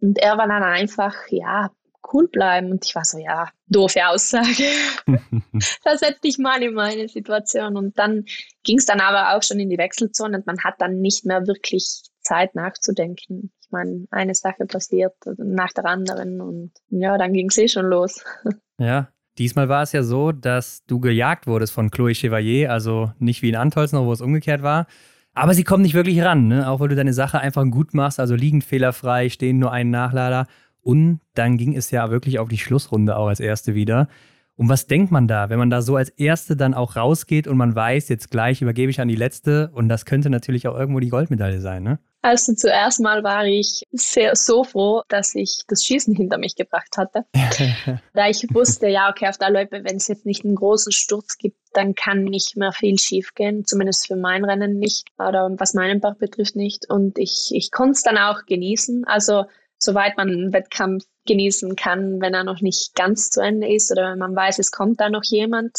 Und er war dann einfach, ja, cool bleiben. Und ich war so, ja, doofe Aussage. (laughs) Versetz dich mal in meine Situation. Und dann ging es dann aber auch schon in die Wechselzone und man hat dann nicht mehr wirklich Zeit nachzudenken. Ich meine, eine Sache passiert nach der anderen und ja, dann ging es eh schon los. (laughs) Ja, diesmal war es ja so, dass du gejagt wurdest von Chloe Chevalier, also nicht wie in Antolz noch, wo es umgekehrt war. Aber sie kommt nicht wirklich ran, ne? auch weil du deine Sache einfach gut machst, also liegend fehlerfrei, stehen nur einen Nachlader. Und dann ging es ja wirklich auf die Schlussrunde auch als erste wieder. Und was denkt man da, wenn man da so als Erste dann auch rausgeht und man weiß, jetzt gleich übergebe ich an die Letzte und das könnte natürlich auch irgendwo die Goldmedaille sein, ne? Also zuerst mal war ich sehr so froh, dass ich das Schießen hinter mich gebracht hatte. (laughs) da ich wusste, ja, okay, auf der Loipe, wenn es jetzt nicht einen großen Sturz gibt, dann kann nicht mehr viel schiefgehen, zumindest für mein Rennen nicht oder was meinen Bach betrifft nicht. Und ich, ich konnte es dann auch genießen. Also soweit man einen Wettkampf genießen kann, wenn er noch nicht ganz zu Ende ist oder wenn man weiß, es kommt da noch jemand.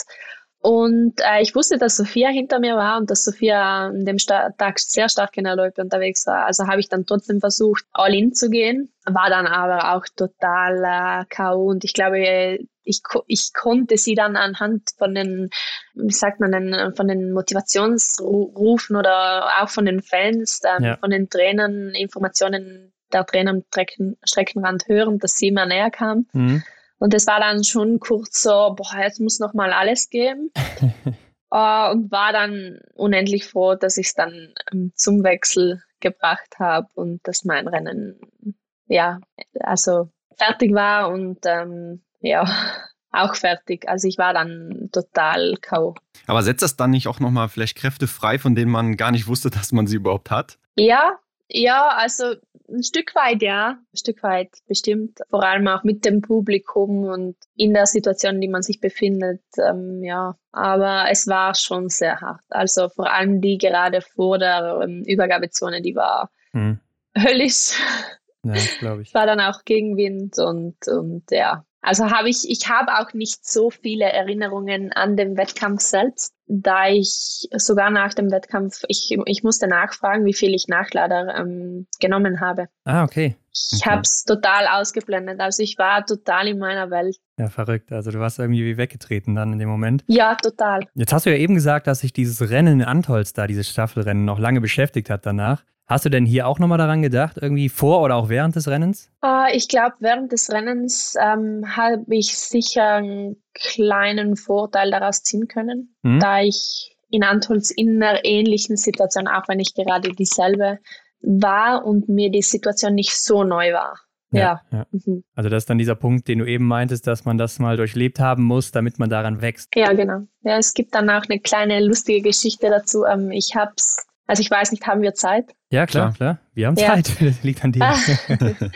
Und äh, ich wusste, dass Sophia hinter mir war und dass Sophia an dem Tag sehr stark in der Loipe unterwegs war. Also habe ich dann trotzdem versucht, all in zu gehen, war dann aber auch total äh, K.O. Und ich glaube, ich, ich konnte sie dann anhand von den, wie sagt man denn, von den Motivationsrufen oder auch von den Fans, ähm, ja. von den Trainern Informationen der Trainer am Strecken, Streckenrand hören, dass sie immer näher kam. Mhm. Und es war dann schon kurz so, boah, jetzt muss noch mal alles geben. uh, (laughs) und war dann unendlich froh, dass ich es dann ähm, zum Wechsel gebracht habe und dass mein Rennen ja also fertig war und ähm, ja (laughs) auch fertig. Also ich war dann total K.O. Aber setzt das dann nicht auch nochmal vielleicht Kräfte frei, von denen man gar nicht wusste, dass man sie überhaupt hat? Ja, ja, also ein Stück weit ja, ein Stück weit bestimmt. Vor allem auch mit dem Publikum und in der Situation, in die man sich befindet. Ähm, ja, aber es war schon sehr hart. Also vor allem die gerade vor der ähm, Übergabezone, die war hm. höllisch. Ja, glaube ich. (laughs) War dann auch Gegenwind und, und ja, also habe ich, ich habe auch nicht so viele Erinnerungen an den Wettkampf selbst, da ich sogar nach dem Wettkampf, ich, ich musste nachfragen, wie viel ich Nachlader ähm, genommen habe. Ah, okay. Ich okay. habe es total ausgeblendet. Also ich war total in meiner Welt. Ja, verrückt. Also du warst irgendwie wie weggetreten dann in dem Moment. Ja, total. Jetzt hast du ja eben gesagt, dass sich dieses Rennen in Antolz da, dieses Staffelrennen, noch lange beschäftigt hat danach. Hast du denn hier auch nochmal daran gedacht, irgendwie vor oder auch während des Rennens? Uh, ich glaube, während des Rennens ähm, habe ich sicher einen kleinen Vorteil daraus ziehen können, mhm. da ich in Antholz in einer ähnlichen Situation, auch wenn ich gerade dieselbe war und mir die Situation nicht so neu war. Ja. ja. Mhm. Also das ist dann dieser Punkt, den du eben meintest, dass man das mal durchlebt haben muss, damit man daran wächst. Ja, genau. Ja, es gibt dann auch eine kleine lustige Geschichte dazu. Ähm, ich habe es also ich weiß nicht, haben wir Zeit? Ja, klar, klar. Wir haben Zeit. (laughs) Ja. Liegt an dir. (laughs)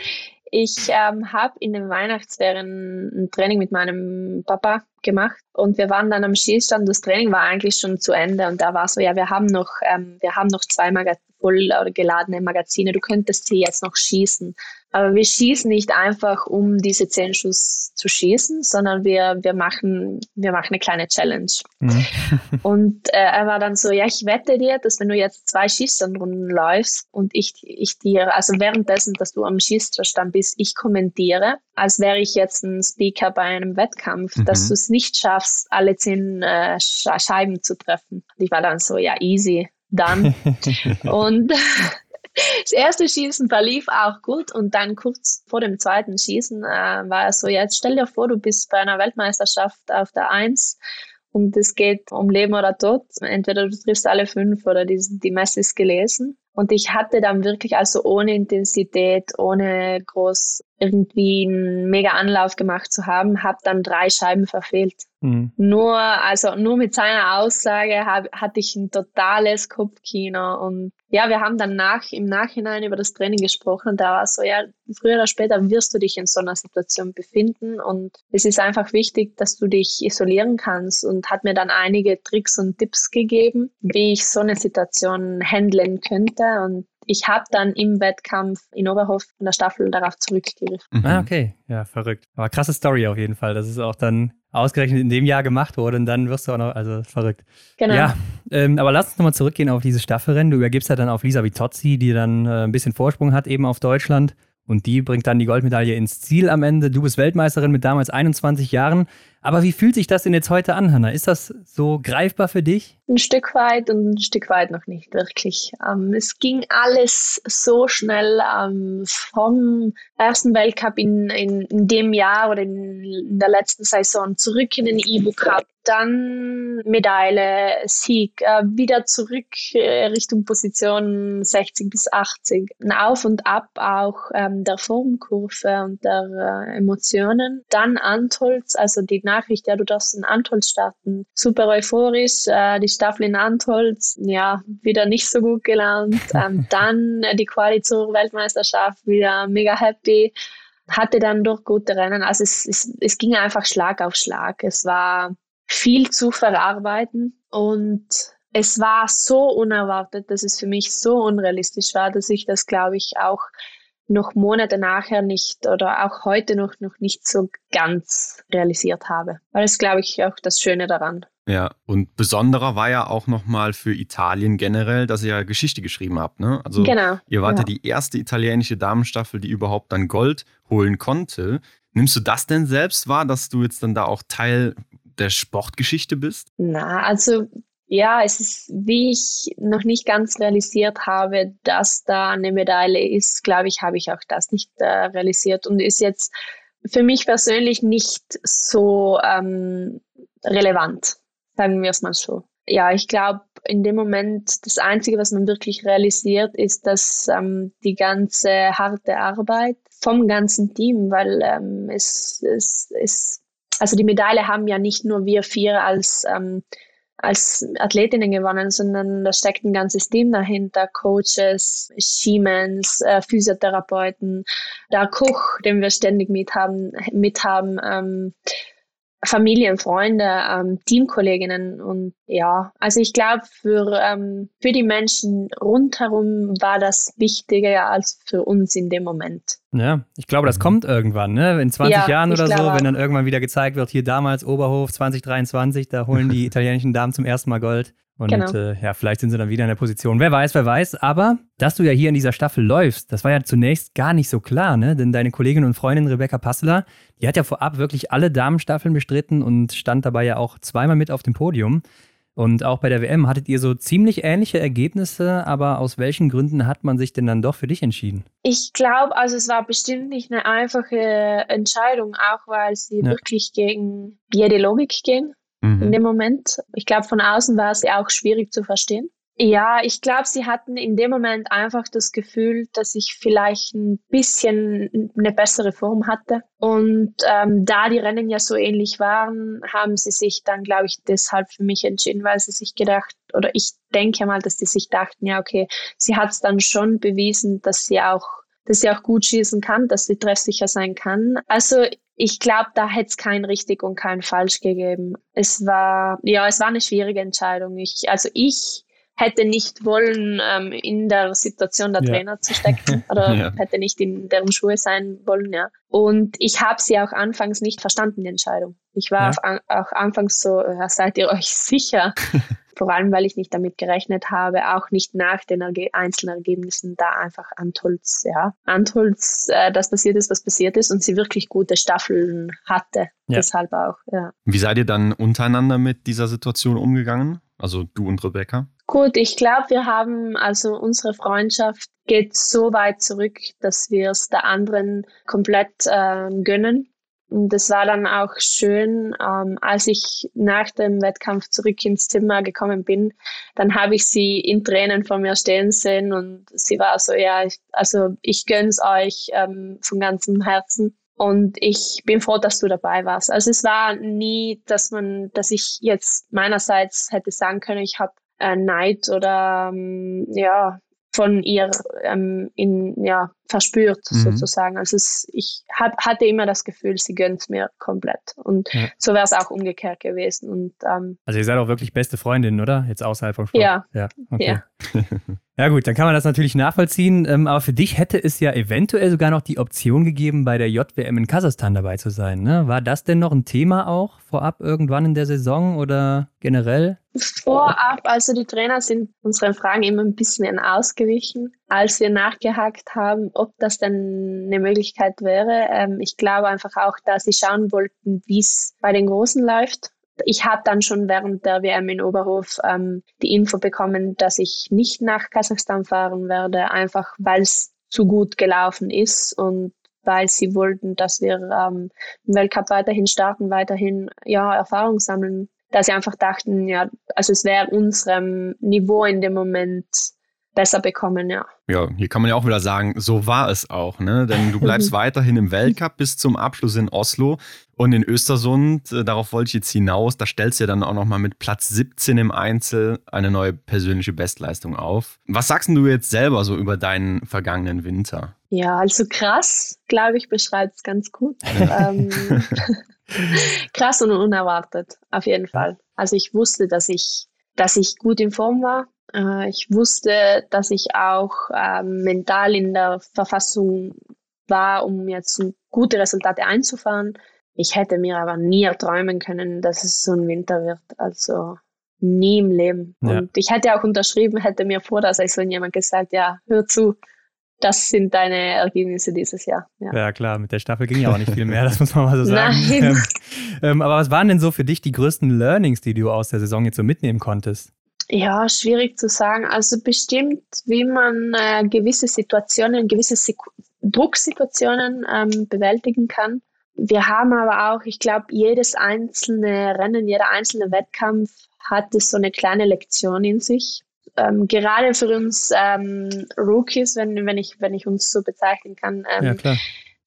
ich ähm, habe in den Weihnachtsferien ein Training mit meinem Papa gemacht und wir waren dann am Schießstand. Das Training war eigentlich schon zu Ende und da war so, ja, wir haben noch, ähm, wir haben noch zwei Maga voll geladene Magazine. Du könntest sie jetzt noch schießen. Aber wir schießen nicht einfach, um diese zehn Schuss zu schießen, sondern wir, wir, machen, wir machen eine kleine Challenge. Mhm. (laughs) (laughs) und äh, er war dann so, ja, ich wette dir, dass wenn du jetzt zwei Schießstandrunden läufst und ich, ich dir, also währenddessen, dass du am Schießstand bist, ich kommentiere, als wäre ich jetzt ein Speaker bei einem Wettkampf, mhm. dass du es nicht schaffst, alle zehn äh, Scheiben zu treffen. Und ich war dann so, ja, easy, dann. (laughs) und (laughs) das erste Schießen verlief auch gut und dann kurz vor dem zweiten Schießen äh, war es so, jetzt stell dir vor, du bist bei einer Weltmeisterschaft auf der Eins und es geht um Leben oder Tod. Entweder du triffst alle fünf oder die, die Messe ist gelesen. Und ich hatte dann wirklich also ohne Intensität, ohne groß irgendwie einen mega Anlauf gemacht zu haben, habe dann drei Scheiben verfehlt. Mhm. Nur, also nur mit seiner Aussage hab, hatte ich ein totales Kopfkino und ja, wir haben dann nach, im Nachhinein über das Training gesprochen und da war es so, ja, früher oder später wirst du dich in so einer Situation befinden und es ist einfach wichtig, dass du dich isolieren kannst und hat mir dann einige Tricks und Tipps gegeben, wie ich so eine Situation handeln könnte und ich habe dann im Wettkampf in Oberhof in der Staffel darauf zurückgegriffen. Mhm. Ah, okay. Ja, verrückt. Aber krasse Story auf jeden Fall. Das ist auch dann ausgerechnet in dem Jahr gemacht wurde und dann wirst du auch noch, also verrückt. Genau. Ja, ähm, aber lass uns nochmal zurückgehen auf diese Staffelrennen. Du übergibst ja dann auf Lisa Vitozzi, die dann äh, ein bisschen Vorsprung hat eben auf Deutschland. Und die bringt dann die Goldmedaille ins Ziel am Ende. Du bist Weltmeisterin mit damals 21 Jahren. Aber wie fühlt sich das denn jetzt heute an, Hanna? Ist das so greifbar für dich? Ein Stück weit und ein Stück weit noch nicht wirklich. Ähm, es ging alles so schnell ähm, vom ersten Weltcup in, in, in dem Jahr oder in, in der letzten Saison zurück in den E-Book Cup dann Medaille, Sieg, äh, wieder zurück äh, Richtung Position 60 bis 80. Ein Auf und Ab auch ähm, der Formkurve und der äh, Emotionen. Dann Antolz, also die Nachricht, ja, du darfst in Antolz starten. Super euphorisch, äh, die Staffel in Antolz, ja, wieder nicht so gut gelernt. (laughs) Ähm, dann äh, die Quali zur Weltmeisterschaft, wieder mega happy hatte dann doch gute Rennen. Also es, es, es ging einfach Schlag auf Schlag. Es war viel zu verarbeiten und es war so unerwartet, dass es für mich so unrealistisch war, dass ich das, glaube ich, auch noch Monate nachher nicht oder auch heute noch, noch nicht so ganz realisiert habe. Weil das, glaube ich, auch das Schöne daran. Ja, und besonderer war ja auch nochmal für Italien generell, dass ihr ja Geschichte geschrieben habt. Ne? Also genau, ihr wart ja die erste italienische Damenstaffel, die überhaupt dann Gold holen konnte. Nimmst du das denn selbst wahr, dass du jetzt dann da auch Teil der Sportgeschichte bist? Na, also ja, es ist, wie ich noch nicht ganz realisiert habe, dass da eine Medaille ist, glaube ich, habe ich auch das nicht äh, realisiert und ist jetzt für mich persönlich nicht so ähm, relevant, sagen wir es mal so. Ja, ich glaube, in dem Moment, das Einzige, was man wirklich realisiert, ist, dass ähm, die ganze harte Arbeit vom ganzen Team, weil ähm, es, es, es, also die Medaille haben ja nicht nur wir vier als ähm, als Athletinnen gewonnen, sondern da steckt ein ganzes Team dahinter, Coaches, Siemens, äh, Physiotherapeuten, der Koch, den wir ständig mithaben, mithaben ähm, Familien, Freunde, ähm, Teamkolleginnen und ja, also ich glaube, für, ähm, für die Menschen rundherum war das wichtiger als für uns in dem Moment. Ja, ich glaube, das kommt irgendwann, ne? In 20 ja, Jahren oder so, wenn dann irgendwann wieder gezeigt wird, hier damals Oberhof 2023, da holen die (laughs) italienischen Damen zum ersten Mal Gold. Und genau. äh, ja, vielleicht sind sie dann wieder in der Position. Wer weiß, wer weiß. Aber dass du ja hier in dieser Staffel läufst, das war ja zunächst gar nicht so klar, ne? Denn deine Kollegin und Freundin Rebecca Passeler, die hat ja vorab wirklich alle Damenstaffeln bestritten und stand dabei ja auch zweimal mit auf dem Podium. Und auch bei der WM hattet ihr so ziemlich ähnliche Ergebnisse, aber aus welchen Gründen hat man sich denn dann doch für dich entschieden? Ich glaube, also es war bestimmt nicht eine einfache Entscheidung, auch weil sie ja. wirklich gegen jede Logik gehen mhm. in dem Moment. Ich glaube, von außen war es ja auch schwierig zu verstehen. Ja, ich glaube, sie hatten in dem Moment einfach das Gefühl, dass ich vielleicht ein bisschen eine bessere Form hatte. Und ähm, da die Rennen ja so ähnlich waren, haben sie sich dann, glaube ich, deshalb für mich entschieden, weil sie sich gedacht, oder ich denke mal, dass die sich dachten, ja, okay, sie hat es dann schon bewiesen, dass sie auch dass sie auch gut schießen kann, dass sie treffsicher sein kann. Also ich glaube, da hätte es kein richtig und kein falsch gegeben. Es war, ja, es war eine schwierige Entscheidung. Ich, also ich hätte nicht wollen, ähm, in der Situation der ja. Trainer zu stecken (laughs) oder ja. hätte nicht in deren Schuhe sein wollen, ja. Und ich habe sie auch anfangs nicht verstanden, die Entscheidung. Ich war ja. auch anfangs so, seid ihr euch sicher? (laughs) vor allem weil ich nicht damit gerechnet habe, auch nicht nach den Erge einzelnen Ergebnissen da einfach Antholz, ja, Antholz, äh, das passiert ist, was passiert ist und sie wirklich gute Staffeln hatte. Ja. Deshalb auch, ja. Wie seid ihr dann untereinander mit dieser Situation umgegangen? Also du und Rebecca? Gut, ich glaube, wir haben, also unsere Freundschaft geht so weit zurück, dass wir es der anderen komplett äh, gönnen. Und das war dann auch schön, ähm, als ich nach dem Wettkampf zurück ins Zimmer gekommen bin, dann habe ich sie in Tränen vor mir stehen sehen und sie war so, ja, ich, also ich gönn's euch ähm, von ganzem Herzen. Und ich bin froh, dass du dabei warst. Also es war nie, dass man, dass ich jetzt meinerseits hätte sagen können, ich habe äh, Neid oder ähm, ja von ihr ähm, in, ja, verspürt, mhm. sozusagen. Also es, ich hat, hatte immer das Gefühl, sie gönnt mir komplett. Und ja. so wäre es auch umgekehrt gewesen. Und, ähm, also ihr seid auch wirklich beste Freundinnen, oder? Jetzt außerhalb vom Sport. Ja. Ja, okay. ja. (laughs) ja gut, dann kann man das natürlich nachvollziehen. Ähm, aber für dich hätte es ja eventuell sogar noch die Option gegeben, bei der JWM in Kasachstan dabei zu sein. Ne? War das denn noch ein Thema auch vorab irgendwann in der Saison oder generell? Vorab, also die Trainer sind unseren Fragen immer ein bisschen ausgewichen, als wir nachgehakt haben, ob das denn eine Möglichkeit wäre. Ähm, ich glaube einfach auch, dass sie schauen wollten, wie es bei den Großen läuft. Ich habe dann schon während der WM in Oberhof ähm, die Info bekommen, dass ich nicht nach Kasachstan fahren werde, einfach weil es zu gut gelaufen ist und weil sie wollten, dass wir ähm, im Weltcup weiterhin starten, weiterhin ja Erfahrung sammeln dass sie einfach dachten, ja, also es wäre unserem Niveau in dem Moment besser bekommen, ja. Ja, hier kann man ja auch wieder sagen, so war es auch, ne? Denn du bleibst (laughs) weiterhin im Weltcup bis zum Abschluss in Oslo und in Östersund, äh, darauf wollte ich jetzt hinaus, da stellst du ja dann auch nochmal mit Platz 17 im Einzel eine neue persönliche Bestleistung auf. Was sagst du jetzt selber so über deinen vergangenen Winter? Ja, also krass, glaube ich, beschreibt es ganz gut. (laughs) ähm, (laughs) krass und unerwartet, auf jeden Fall. Also ich wusste, dass ich, dass ich gut in Form war. Äh, ich wusste, dass ich auch äh, mental in der Verfassung war, um jetzt gute Resultate einzufahren. Ich hätte mir aber nie erträumen können, dass es so ein Winter wird. Also nie im Leben. Ja. Und ich hätte auch unterschrieben, hätte mir vor der Saison jemand gesagt, ja, hör zu, das sind deine Ergebnisse dieses Jahr. Ja. ja. klar, mit der Staffel ging ja auch nicht viel mehr, das muss man mal so sagen. Nein. (laughs) Ähm, aber was waren denn so für dich die größten Learnings, die du aus der Saison jetzt so mitnehmen konntest? Ja, schwierig zu sagen. Also bestimmt, wie man äh, gewisse Situationen, gewisse Sek Drucksituationen ähm, bewältigen kann. Wir haben aber auch, ich glaube, jedes einzelne Rennen, jeder einzelne Wettkampf hat so eine kleine Lektion in sich. Ähm, gerade für uns ähm, Rookies, wenn, wenn, ich, wenn ich uns so bezeichnen kann, ähm, ja,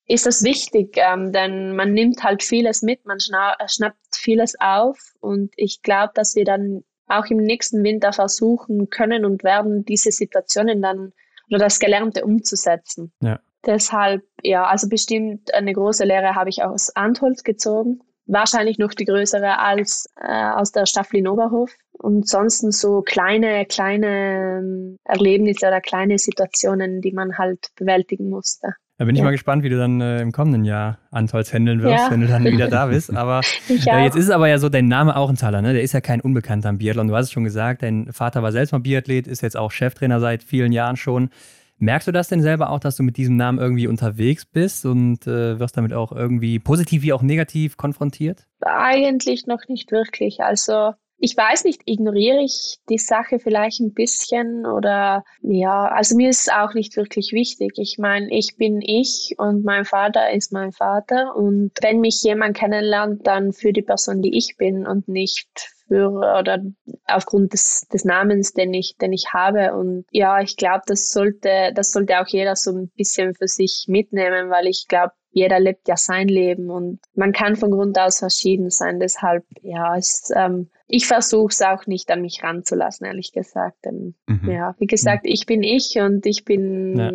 ist das wichtig, ähm, denn man nimmt halt vieles mit, man schna schnappt vieles auf und ich glaube, dass wir dann auch im nächsten Winter versuchen können und werden, diese Situationen dann oder das Gelernte umzusetzen. Ja. Deshalb, ja, also bestimmt eine große Lehre habe ich aus Antholz gezogen. Wahrscheinlich noch die größere als äh, aus der Staffel in Oberhof. Und sonst so kleine, kleine ähm, Erlebnisse oder kleine Situationen, die man halt bewältigen musste. Da bin ich ja. mal gespannt, wie du dann äh, im kommenden Jahr Antolz handeln wirst, ja. wenn du dann wieder da (laughs) bist. Aber äh, jetzt ist es aber ja so, dein Name auch ein Taler, ne? Der ist ja kein Unbekannter am Biathlon. Du hast es schon gesagt, dein Vater war selbst mal Biathlet, ist jetzt auch Cheftrainer seit vielen Jahren schon. Merkst du das denn selber auch, dass du mit diesem Namen irgendwie unterwegs bist und äh, wirst damit auch irgendwie positiv wie auch negativ konfrontiert? Eigentlich noch nicht wirklich. Also ich weiß nicht, ignoriere ich die Sache vielleicht ein bisschen oder ja, also mir ist es auch nicht wirklich wichtig. Ich meine, ich bin ich und mein Vater ist mein Vater und wenn mich jemand kennenlernt, dann für die Person, die ich bin und nicht für oder aufgrund des, des Namens, den ich, den ich habe. Und ja, ich glaube, das sollte, das sollte auch jeder so ein bisschen für sich mitnehmen, weil ich glaube, jeder lebt ja sein Leben und man kann von Grund aus verschieden sein. Deshalb, ja, es, ähm, ich versuche es auch nicht an mich ranzulassen, ehrlich gesagt. Denn, mhm. ja, wie gesagt, ich bin ich und ich bin, ja.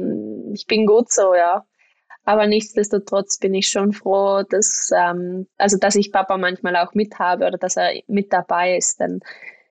ich bin gut so, ja. Aber nichtsdestotrotz bin ich schon froh, dass, ähm, also dass ich Papa manchmal auch mit habe oder dass er mit dabei ist. Denn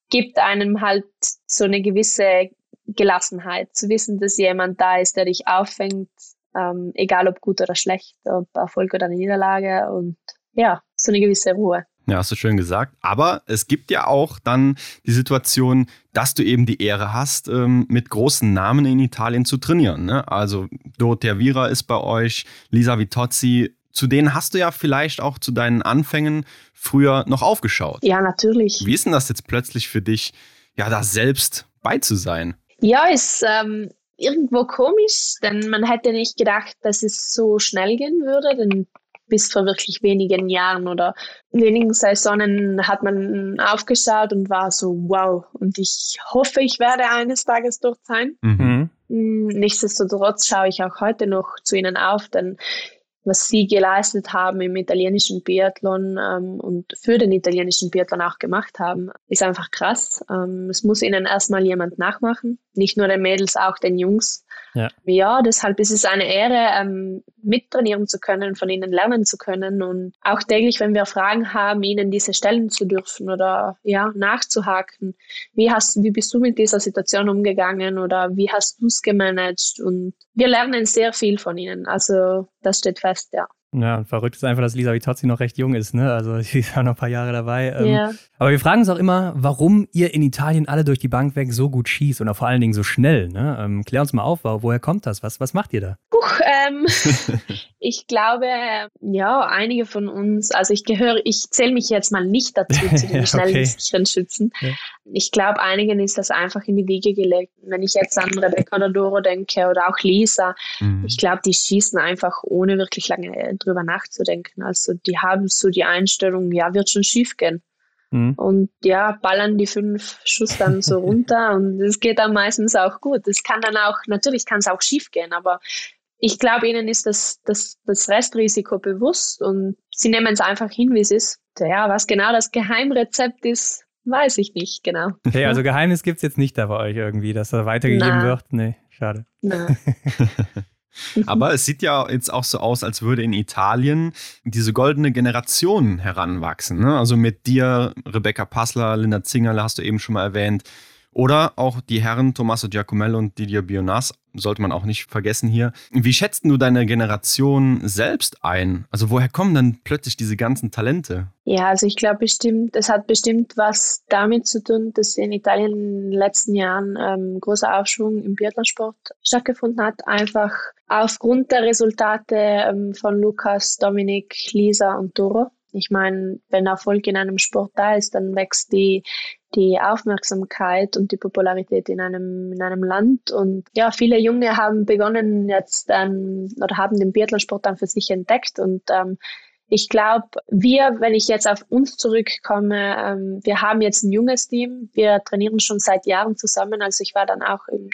gibt einem halt so eine gewisse Gelassenheit, zu wissen, dass jemand da ist, der dich auffängt, ähm, egal ob gut oder schlecht, ob Erfolg oder Niederlage und ja, so eine gewisse Ruhe. Ja, hast du schön gesagt. Aber es gibt ja auch dann die Situation, dass du eben die Ehre hast, ähm, mit großen Namen in Italien zu trainieren. Ne? Also Dorothea Vira ist bei euch, Lisa Vitozzi. Zu denen hast du ja vielleicht auch zu deinen Anfängen früher noch aufgeschaut. Ja, natürlich. Wie ist denn das jetzt plötzlich für dich, ja, da selbst bei zu sein? Ja, ist ähm, irgendwo komisch, denn man hätte nicht gedacht, dass es so schnell gehen würde. Denn bis vor wirklich wenigen Jahren oder wenigen Saisonen hat man aufgeschaut und war so, wow. Und ich hoffe, ich werde eines Tages dort sein. Mhm. Mm, nichtsdestotrotz schaue ich auch heute noch zu ihnen auf, denn was sie geleistet haben im italienischen Biathlon ähm, und für den italienischen Biathlon auch gemacht haben, ist einfach krass. Ähm, es muss ihnen erstmal jemand nachmachen, nicht nur den Mädels, auch den Jungs. Ja, ja deshalb ist es eine Ehre, ähm, mittrainieren zu können, von ihnen lernen zu können und auch täglich, wenn wir Fragen haben, ihnen diese stellen zu dürfen oder ja, nachzuhaken. Wie hast, wie bist du mit dieser Situation umgegangen oder wie hast du es gemanagt? Und wir lernen sehr viel von ihnen. Also das steht fest, ja. Ja, und verrückt ist einfach, dass Lisa Vitozzi noch recht jung ist, ne? Also (laughs) sie ist ja noch ein paar Jahre dabei. Ähm, ja. Aber wir fragen uns auch immer, warum ihr in Italien alle durch die Bank weg so gut schießt und vor allen Dingen so schnell. Ne? Ähm, klär uns mal auf, woher kommt das? Was, was macht ihr da? Puch, ähm, (laughs) ich glaube, ja, einige von uns, also ich gehöre, ich zähle mich jetzt mal nicht dazu, (laughs) zu den schnellen, okay. sicheren Schützen. Ja. Ich glaube, einigen ist das einfach in die Wiege gelegt. Wenn ich jetzt an Rebecca oder Doro denke oder auch Lisa, mhm. ich glaube, die schießen einfach ohne wirklich lange drüber nachzudenken. Also die haben so die Einstellung, ja, wird schon schief gehen. Mhm. Und ja, ballern die fünf Schuss dann so (laughs) runter und es geht dann meistens auch gut. Es kann dann auch, natürlich kann es auch schief gehen, aber ich glaube, ihnen ist das, das, das Restrisiko bewusst und sie nehmen es einfach hin, wie es ist. Ja, was genau das Geheimrezept ist, weiß ich nicht genau. Okay, also (laughs) Geheimnis gibt es jetzt nicht da bei euch irgendwie, dass da weitergegeben Na. wird? Nee, schade. Na. (laughs) Aber es sieht ja jetzt auch so aus, als würde in Italien diese goldene Generation heranwachsen. Ne? Also mit dir, Rebecca Passler, Linda Zingerle hast du eben schon mal erwähnt. Oder auch die Herren Tommaso Giacomello und Didier Bionas, sollte man auch nicht vergessen hier. Wie schätzt du deine Generation selbst ein? Also woher kommen dann plötzlich diese ganzen Talente? Ja, also ich glaube bestimmt, es hat bestimmt was damit zu tun, dass in Italien in den letzten Jahren ähm, großer Aufschwung im Biathlonsport stattgefunden hat. Einfach aufgrund der Resultate ähm, von Lukas, Dominik, Lisa und Doro ich meine, wenn Erfolg in einem Sport da ist, dann wächst die, die Aufmerksamkeit und die Popularität in einem, in einem Land. Und ja, viele Junge haben begonnen jetzt ähm, oder haben den Biathlonsport dann für sich entdeckt und ähm, ich glaube, wir, wenn ich jetzt auf uns zurückkomme, ähm, wir haben jetzt ein junges Team. Wir trainieren schon seit Jahren zusammen. Also ich war dann auch in,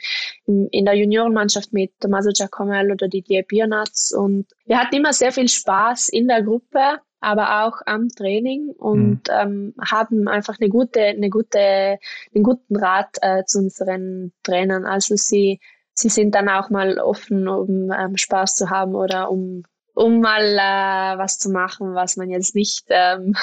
in, in der Juniorenmannschaft mit Tommaso Giacomel oder Didier Biernatz und wir hatten immer sehr viel Spaß in der Gruppe aber auch am Training und mhm. ähm, haben einfach eine gute, eine gute, einen guten Rat äh, zu unseren Trainern. Also sie, sie sind dann auch mal offen, um ähm, Spaß zu haben oder um um mal äh, was zu machen, was man jetzt nicht ähm,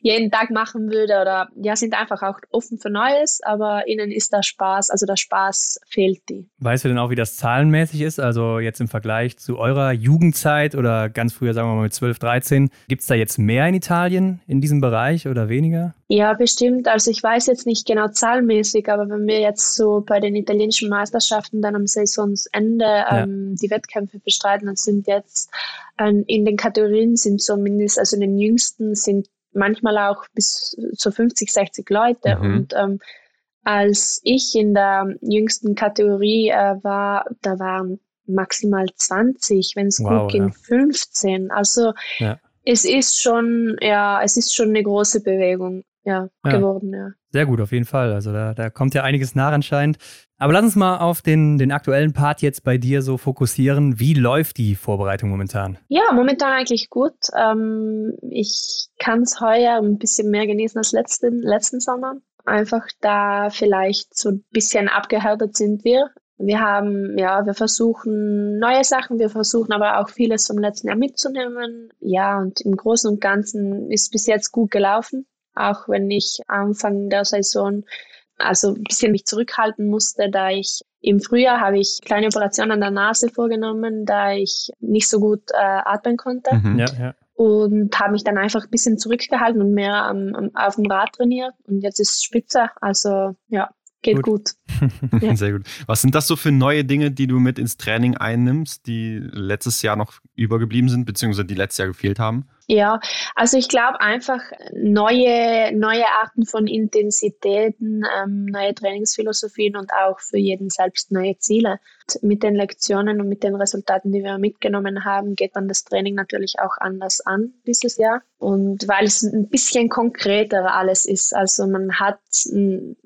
jeden Tag machen würde oder ja, sind einfach auch offen für Neues, aber ihnen ist der Spaß, also der Spaß fehlt die. Weißt du denn auch, wie das zahlenmäßig ist? Also jetzt im Vergleich zu eurer Jugendzeit oder ganz früher, sagen wir mal mit 12, 13, gibt es da jetzt mehr in Italien in diesem Bereich oder weniger? Ja, bestimmt. Also ich weiß jetzt nicht genau zahlenmäßig, aber wenn wir jetzt so bei den italienischen Meisterschaften dann am Saisonsende ja. ähm, die Wettkämpfe bestreiten, dann sind jetzt ähm, in den Kategorien sind zumindest, also in den jüngsten sind manchmal auch bis zu 50, 60 Leute. Mhm. Und ähm, als ich in der jüngsten Kategorie äh, war, da waren maximal 20, wenn es wow, gut ging, ja. 15. Also ja. es ist schon, ja, es ist schon eine große Bewegung ja, ja. geworden, ja. Sehr gut, auf jeden Fall. Also da, da kommt ja einiges nach anscheinend. Aber lass uns mal auf den, den aktuellen Part jetzt bei dir so fokussieren. Wie läuft die Vorbereitung momentan? Ja, momentan eigentlich gut. Ähm, ich kann es heuer ein bisschen mehr genießen als letzten, letzten Sommer. Einfach da vielleicht so ein bisschen abgehärtet sind wir. Wir haben, ja, wir versuchen neue Sachen, wir versuchen aber auch vieles vom letzten Jahr mitzunehmen. Ja, und im Großen und Ganzen ist bis jetzt gut gelaufen auch wenn ich Anfang der Saison also ein bisschen mich zurückhalten musste, da ich im Frühjahr habe ich kleine Operationen an der Nase vorgenommen, da ich nicht so gut äh, atmen konnte. Mhm. Ja, ja. Und habe mich dann einfach ein bisschen zurückgehalten und mehr am, am, auf dem Rad trainiert. Und jetzt ist es spitze. Also ja, Geht gut. gut. (laughs) ja. Sehr gut. Was sind das so für neue Dinge, die du mit ins Training einnimmst, die letztes Jahr noch übergeblieben sind, beziehungsweise die letztes Jahr gefehlt haben? Ja, also ich glaube einfach neue, neue Arten von Intensitäten, ähm, neue Trainingsphilosophien und auch für jeden selbst neue Ziele. Mit den Lektionen und mit den Resultaten, die wir mitgenommen haben, geht man das Training natürlich auch anders an dieses Jahr. Und weil es ein bisschen konkreter alles ist. Also man hat ein,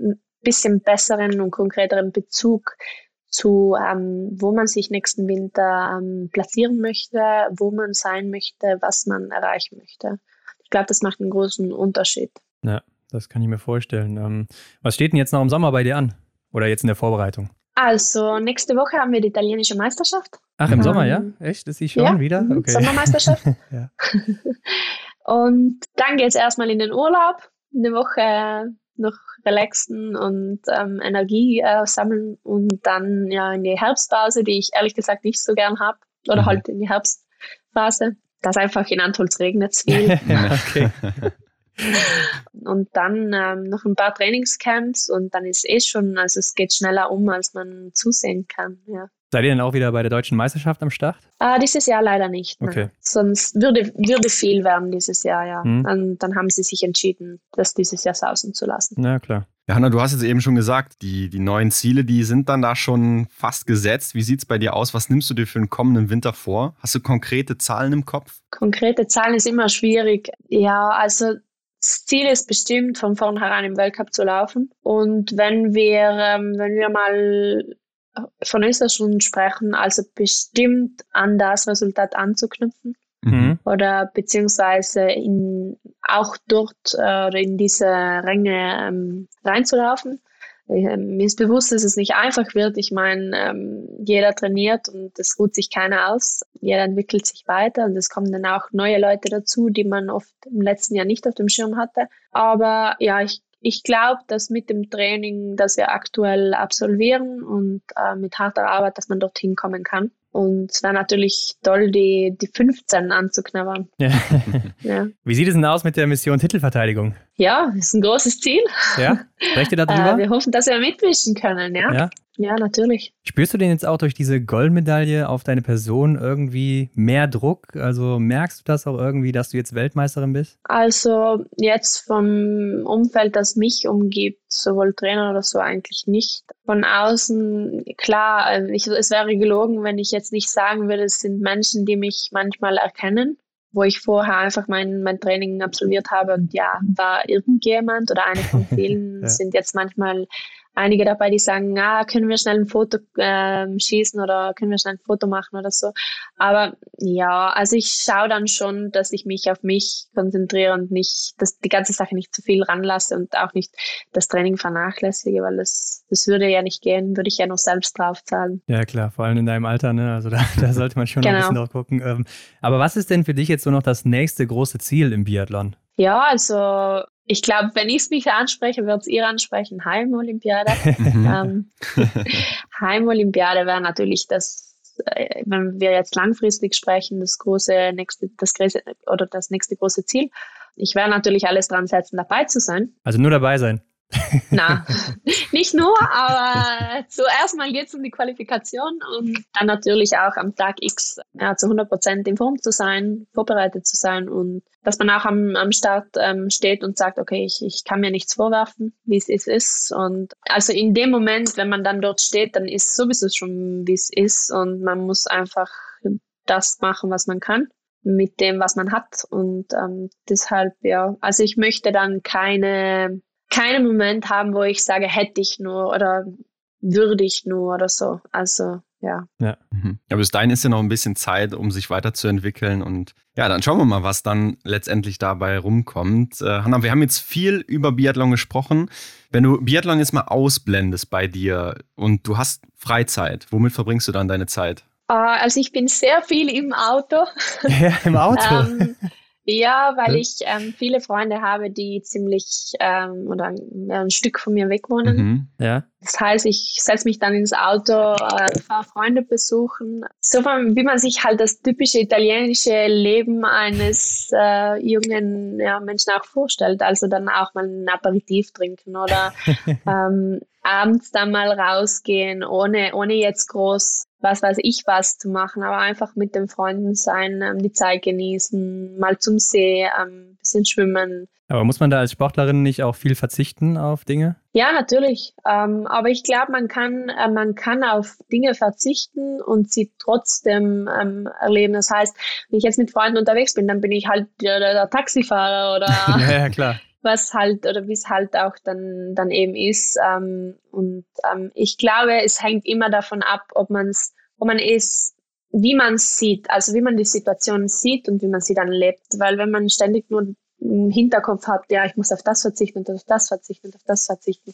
bisschen besseren und konkreteren Bezug zu, ähm, wo man sich nächsten Winter ähm, platzieren möchte, wo man sein möchte, was man erreichen möchte. Ich glaube, das macht einen großen Unterschied. Ja, das kann ich mir vorstellen. Ähm, was steht denn jetzt noch im Sommer bei dir an? Oder jetzt in der Vorbereitung? Also, nächste Woche haben wir die italienische Meisterschaft. Ach, im ähm, Sommer, ja? Echt? Ist sie schon ja, wieder? Mhm, okay. Sommermeisterschaft. (laughs) ja. (laughs) Und dann geht es erstmal in den Urlaub. Eine Woche noch relaxen und ähm, Energie äh, sammeln und dann ja in die Herbstpause, die ich ehrlich gesagt nicht so gern habe, oder mhm. halt in die Herbstphase, dass einfach in Antholz regnet es viel. (laughs) okay. (laughs) und dann ähm, noch ein paar Trainingscamps und dann ist eh schon, also es geht schneller um, als man zusehen kann. Ja. Seid ihr denn auch wieder bei der deutschen Meisterschaft am Start? Äh, dieses Jahr leider nicht. Okay. Sonst würde, würde viel werden dieses Jahr, ja. Hm. Und dann haben sie sich entschieden, das dieses Jahr sausen zu lassen. Na klar. Ja, Hanna, du hast jetzt eben schon gesagt, die, die neuen Ziele, die sind dann da schon fast gesetzt. Wie sieht es bei dir aus? Was nimmst du dir für den kommenden Winter vor? Hast du konkrete Zahlen im Kopf? Konkrete Zahlen ist immer schwierig. Ja, also das Ziel ist bestimmt, von vornherein im Weltcup zu laufen. Und wenn wir, ähm, wenn wir mal von Östersund sprechen, also bestimmt an das Resultat anzuknüpfen mhm. oder beziehungsweise in, auch dort äh, oder in diese Ränge ähm, reinzulaufen. Äh, mir ist bewusst, dass es nicht einfach wird. Ich meine, ähm, jeder trainiert und es ruht sich keiner aus. Jeder entwickelt sich weiter und es kommen dann auch neue Leute dazu, die man oft im letzten Jahr nicht auf dem Schirm hatte. Aber ja, ich ich glaube, dass mit dem Training, das wir aktuell absolvieren und äh, mit harter Arbeit, dass man dorthin kommen kann. Und es wäre natürlich toll, die, die 15 anzuknabbern. Ja. ja. Wie sieht es denn aus mit der Mission Titelverteidigung? Ja, ist ein großes Ziel. Ja, sprecht ihr (laughs) darüber? Äh, wir hoffen, dass wir mitwischen können, ja. Ja? Ja, natürlich. Spürst du denn jetzt auch durch diese Goldmedaille auf deine Person irgendwie mehr Druck? Also merkst du das auch irgendwie, dass du jetzt Weltmeisterin bist? Also jetzt vom Umfeld, das mich umgibt, sowohl Trainer oder so eigentlich nicht. Von außen, klar, also ich, es wäre gelogen, wenn ich jetzt nicht sagen würde, es sind Menschen, die mich manchmal erkennen wo ich vorher einfach mein, mein Training absolviert habe und ja, war irgendjemand oder eine von (laughs) vielen ja. sind jetzt manchmal einige dabei, die sagen, ah, können wir schnell ein Foto äh, schießen oder können wir schnell ein Foto machen oder so. Aber ja, also ich schaue dann schon, dass ich mich auf mich konzentriere und nicht, dass die ganze Sache nicht zu viel ranlasse und auch nicht das Training vernachlässige, weil das, das würde ja nicht gehen, würde ich ja noch selbst draufzahlen. Ja, klar, vor allem in deinem Alter, ne? Also da, (laughs) da sollte man schon genau. ein bisschen drauf gucken. Ähm, aber was ist denn für dich jetzt so noch das nächste große Ziel im Biathlon? Ja, also ich glaube, wenn ich es mich anspreche, wird es ihr ansprechen, Heimolympiade. (laughs) ähm, (laughs) Heimolympiade wäre natürlich das, äh, wenn wir jetzt langfristig sprechen, das große nächste, das große oder das nächste große Ziel. Ich werde natürlich alles dran setzen, dabei zu sein. Also nur dabei sein. Na, (laughs) nicht nur, aber zuerst mal geht es um die Qualifikation und dann natürlich auch am Tag X ja, zu 100 Prozent in Form zu sein, vorbereitet zu sein und dass man auch am, am Start ähm, steht und sagt, okay, ich, ich kann mir nichts vorwerfen, wie es ist. Und also in dem Moment, wenn man dann dort steht, dann ist sowieso schon, wie es ist und man muss einfach das machen, was man kann mit dem, was man hat. Und ähm, deshalb, ja, also ich möchte dann keine keinen Moment haben, wo ich sage, hätte ich nur oder würde ich nur oder so. Also ja. Ja. Mhm. ja, bis dahin ist ja noch ein bisschen Zeit, um sich weiterzuentwickeln. Und ja, dann schauen wir mal, was dann letztendlich dabei rumkommt. Äh, Hanna, wir haben jetzt viel über Biathlon gesprochen. Wenn du Biathlon jetzt mal ausblendest bei dir und du hast Freizeit, womit verbringst du dann deine Zeit? Uh, also ich bin sehr viel im Auto. (laughs) Ja, im Auto. ähm, ja, weil hm? ich ähm, viele Freunde habe, die ziemlich ähm, oder ein, ein Stück von mir weg wohnen. Mhm, ja. Das heißt, ich setze mich dann ins Auto, äh, fahre Freunde besuchen. So wie man sich halt das typische italienische Leben eines äh, jungen ja, Menschen auch vorstellt. Also dann auch mal ein Aperitif trinken oder (laughs) ähm, abends dann mal rausgehen, ohne, ohne jetzt groß was weiß ich was zu machen, aber einfach mit den Freunden sein, ähm, die Zeit genießen, mal zum See, ein ähm, bisschen schwimmen. Aber muss man da als Sportlerin nicht auch viel verzichten auf Dinge? Ja, natürlich. Ähm, aber ich glaube, man kann, äh, man kann auf Dinge verzichten und sie trotzdem erleben. Das heißt, wenn ich jetzt mit Freunden unterwegs bin, dann bin ich halt der, der Taxifahrer oder (laughs) ja, ja, klar was halt oder wie es halt auch dann, dann eben ist. Ähm, und ähm, ich glaube, es hängt immer davon ab, ob man es, man es, wie man es sieht, also wie man die Situation sieht und wie man sie dann lebt. Weil wenn man ständig nur im Hinterkopf hat, ja, ich muss auf das verzichten und auf das verzichten und auf das verzichten,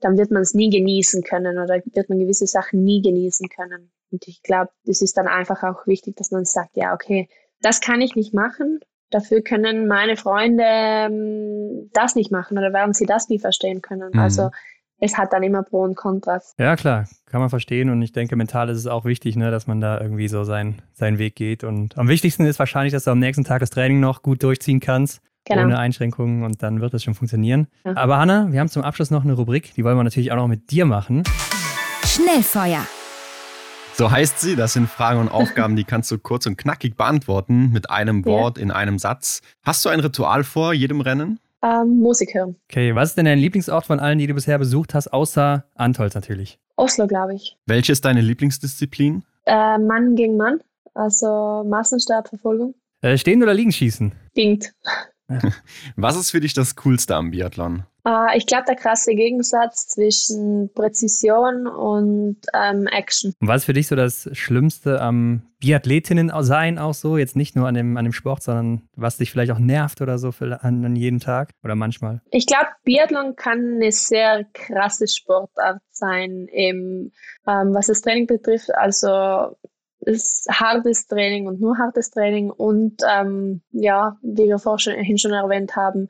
dann wird man es nie genießen können oder wird man gewisse Sachen nie genießen können. Und ich glaube, es ist dann einfach auch wichtig, dass man sagt, ja, okay, das kann ich nicht machen, Dafür können meine Freunde ähm, das nicht machen oder werden sie das nie verstehen können. Mhm. Also es hat dann immer Pro und Kontras. Ja, klar, kann man verstehen. Und ich denke, mental ist es auch wichtig, ne, dass man da irgendwie so sein, seinen Weg geht. Und am wichtigsten ist wahrscheinlich, dass du am nächsten Tag das Training noch gut durchziehen kannst. Genau. Ohne Einschränkungen und dann wird es schon funktionieren. Ja. Aber Hanna, wir haben zum Abschluss noch eine Rubrik, die wollen wir natürlich auch noch mit dir machen. Schnellfeuer. So heißt sie. Das sind Fragen und Aufgaben, die kannst du kurz und knackig beantworten mit einem Wort ja. in einem Satz. Hast du ein Ritual vor jedem Rennen? Ähm, Musik hören. Okay, was ist denn dein Lieblingsort von allen, die du bisher besucht hast, außer Antolz natürlich? Oslo, glaube ich. Welche ist deine Lieblingsdisziplin? Äh, Mann gegen Mann, also Massenstartverfolgung. Äh, stehen oder liegen schießen? Stinkt. Was ist für dich das Coolste am Biathlon? Uh, ich glaube, der krasse Gegensatz zwischen Präzision und ähm, Action. Und was ist für dich so das Schlimmste am Biathletinnen sein auch so? Jetzt nicht nur an dem, an dem Sport, sondern was dich vielleicht auch nervt oder so für, an, an jeden Tag oder manchmal? Ich glaube, Biathlon kann eine sehr krasse Sportart sein, eben, ähm, was das Training betrifft. Also ist hartes Training und nur hartes Training und ähm, ja, wie wir vorhin schon erwähnt haben,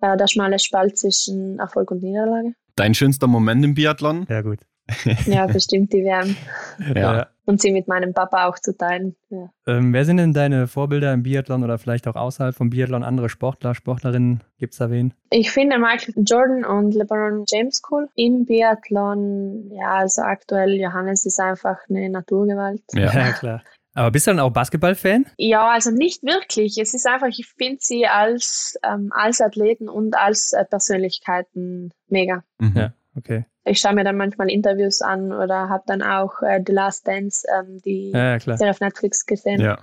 äh, der schmale Spalt zwischen Erfolg und Niederlage. Dein schönster Moment im Biathlon? Ja, gut. (laughs) ja, bestimmt die WM. Ja. Und sie mit meinem Papa auch zu teilen. Ja. Ähm, wer sind denn deine Vorbilder im Biathlon oder vielleicht auch außerhalb vom Biathlon? Andere Sportler, Sportlerinnen? Gibt es da wen? Ich finde Michael Jordan und LeBron James cool. Im Biathlon, ja, also aktuell Johannes ist einfach eine Naturgewalt. Ja, (laughs) klar. Aber bist du dann auch Basketball-Fan? Ja, also nicht wirklich. Es ist einfach, ich finde sie als, ähm, als Athleten und als äh, Persönlichkeiten mega. Mhm. Ja, okay. Ich schaue mir dann manchmal Interviews an oder habe dann auch äh, The Last Dance, ähm, die Ja, ja, auf Netflix gesehen. Ja.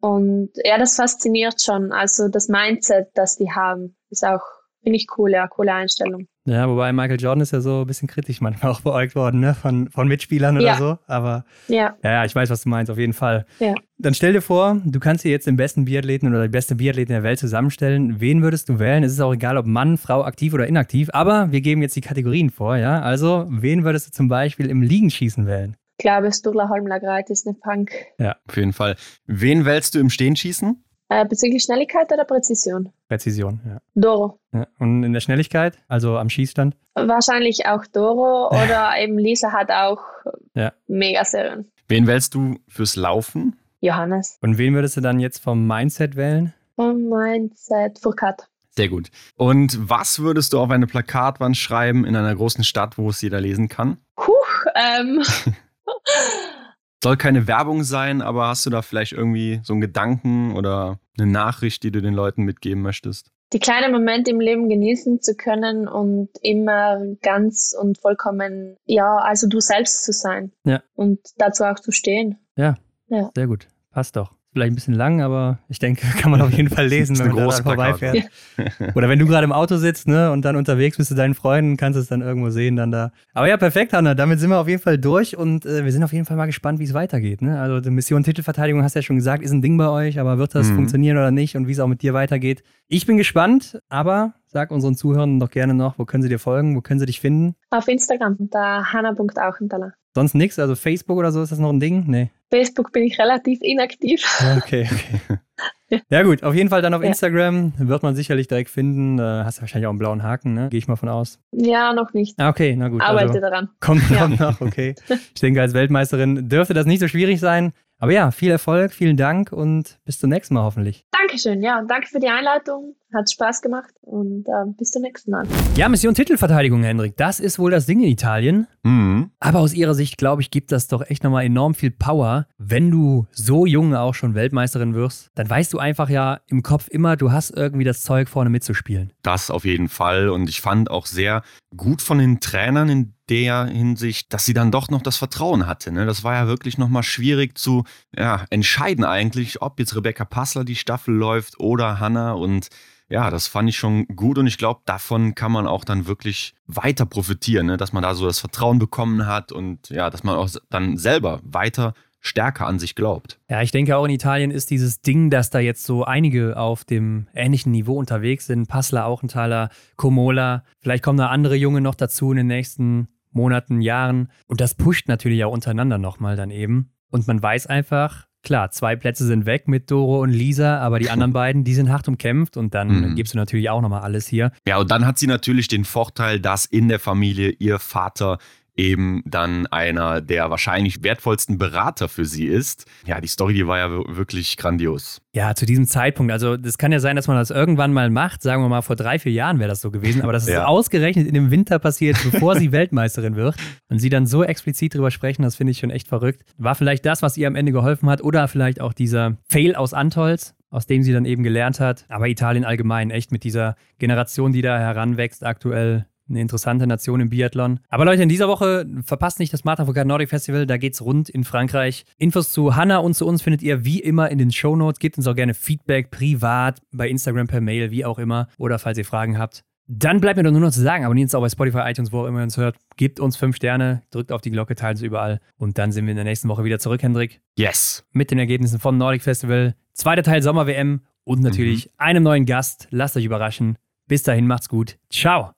Und ja, das fasziniert schon. Also das Mindset, das die haben, ist auch, finde ich cool, ja, coole Einstellung. Ja, wobei Michael Jordan ist ja so ein bisschen kritisch manchmal auch beäugt worden, ne? Von, von Mitspielern oder Ja. so. Aber Ja, ja, ja, ich weiß, was du meinst, auf jeden Fall. Ja. Dann stell dir vor, du kannst dir jetzt den besten Biathleten oder die beste Biathletin der Welt zusammenstellen. Wen würdest du wählen? Es ist auch egal, ob Mann, Frau, aktiv oder inaktiv. Aber wir geben jetzt die Kategorien vor, ja? Also, wen würdest du zum Beispiel im Liegenschießen wählen? ich glaube, Sturla Holmlagreit ist eine Punk. Auf jeden Fall. Wen wählst du im Stehenschießen? Äh, bezüglich Schnelligkeit oder Präzision? Präzision, ja. Doro. ja. Und in der Schnelligkeit, also am Schießstand? Wahrscheinlich auch Doro (laughs) oder eben Lisa hat auch Ja. Megaserien. Wen wählst du fürs Laufen? Johannes. Und wen würdest du dann jetzt vom Mindset wählen? Und Mindset Furkat. Sehr gut. Und was würdest du auf eine Plakatwand schreiben in einer großen Stadt, wo es jeder lesen kann? Huch, ähm, (laughs) Soll keine Werbung sein, aber hast du da vielleicht irgendwie so einen Gedanken oder eine Nachricht, die du den Leuten mitgeben möchtest? die kleinen Momente im Leben genießen zu können und immer ganz und vollkommen, ja, also du selbst zu sein. Ja. Und dazu auch zu stehen. Ja. Ja. Sehr gut. Passt doch. Vielleicht ein bisschen lang, aber ich denke, (laughs) kann man auf jeden Fall (laughs) lesen, wenn man daran vorbeifährt. Oder wenn du gerade im Auto sitzt, ne, und dann unterwegs bist zu deinen Freunden, kannst du es dann irgendwo sehen, dann da. Aber ja, perfekt, Hanna. Damit sind wir auf jeden Fall durch und äh, wir sind auf jeden Fall mal gespannt, wie es weitergeht. Ne? Also die Mission Titelverteidigung hast du ja schon gesagt, ist ein Ding bei euch, aber wird das Mhm. funktionieren oder nicht und wie es auch mit dir weitergeht? Ich bin gespannt, aber sag unseren Zuhörern doch gerne noch, wo können sie dir folgen, wo können sie dich finden? Auf Instagram unter hanna.auchenthaler. Sonst nichts, also Facebook oder so, ist das noch ein Ding? Nee. Facebook bin ich relativ inaktiv. Okay, okay. (laughs) Ja gut, auf jeden Fall dann auf Ja. Instagram wird man sicherlich direkt finden. Äh, hast du wahrscheinlich auch einen blauen Haken, ne? Gehe ich mal von aus. Ja, noch nicht. Ah, okay, na gut. Arbeite Also, daran. kommt Ja. noch, okay. (laughs) Ich denke, als Weltmeisterin dürfte das nicht so schwierig sein. Aber ja, viel Erfolg, vielen Dank und bis zum nächsten Mal hoffentlich. Dankeschön, ja, danke für die Einleitung. Hat Spaß gemacht und äh, bis zum nächsten Mal. Ja, Mission Titelverteidigung, Hendrik. Das ist wohl das Ding in Italien. Mhm. Aber aus ihrer Sicht, glaube ich, gibt das doch echt nochmal enorm viel Power. Wenn du so jung auch schon Weltmeisterin wirst, dann weißt du einfach ja im Kopf immer, du hast irgendwie das Zeug vorne mitzuspielen. Das auf jeden Fall. Und ich fand auch sehr gut von den Trainern in der Hinsicht, dass sie dann doch noch das Vertrauen hatte. Ne? Das war ja wirklich nochmal schwierig zu ja, entscheiden eigentlich, ob jetzt Rebecca Passler die Staffel läuft oder Hanna. Und ja, das fand ich schon gut und ich glaube, davon kann man auch dann wirklich weiter profitieren, ne? dass man da so das Vertrauen bekommen hat und ja, dass man auch dann selber weiter stärker an sich glaubt. Ja, ich denke auch in Italien ist dieses Ding, dass da jetzt so einige auf dem ähnlichen Niveau unterwegs sind. Passler, Auchenthaler, Komola. Vielleicht kommen da andere Junge noch dazu in den nächsten Monaten, Jahren. Und das pusht natürlich auch untereinander nochmal dann eben. Und man weiß einfach, klar, zwei Plätze sind weg mit Doro und Lisa, aber die anderen beiden, die sind hart umkämpft und dann Mhm. gibst du natürlich auch nochmal alles hier. Ja, und dann hat sie natürlich den Vorteil, dass in der Familie ihr Vater eben dann einer der wahrscheinlich wertvollsten Berater für sie ist. Ja, die Story, die war ja wir- wirklich grandios. Ja, zu diesem Zeitpunkt. Also, das kann ja sein, dass man das irgendwann mal macht. Sagen wir mal, vor drei, vier Jahren wäre das so gewesen. Aber dass (laughs) es Ja. ausgerechnet in dem Winter passiert, bevor sie (laughs) Weltmeisterin wird und sie dann so explizit drüber sprechen, das finde ich schon echt verrückt. War vielleicht das, was ihr am Ende geholfen hat oder vielleicht auch dieser Fail aus Antolz, aus dem sie dann eben gelernt hat. Aber Italien allgemein, echt mit dieser Generation, die da heranwächst aktuell. Eine interessante Nation im Biathlon. Aber Leute, in dieser Woche verpasst nicht das Martin Foucault Nordic Festival. Da geht's rund in Frankreich. Infos zu Hanna und zu uns findet ihr wie immer in den Show Notes. Gebt uns auch gerne Feedback privat, bei Instagram, per Mail, wie auch immer. Oder falls ihr Fragen habt. Dann bleibt mir doch nur noch zu sagen, abonniert uns auch bei Spotify, iTunes, wo auch immer ihr uns hört. Gebt uns fünf Sterne, drückt auf die Glocke, teilt es überall. Und dann sind wir in der nächsten Woche wieder zurück, Hendrik, Yes. mit den Ergebnissen vom Nordic Festival. Zweiter Teil Sommer-WM und natürlich einem neuen Gast. Lasst euch überraschen. Bis dahin, macht's gut. Ciao.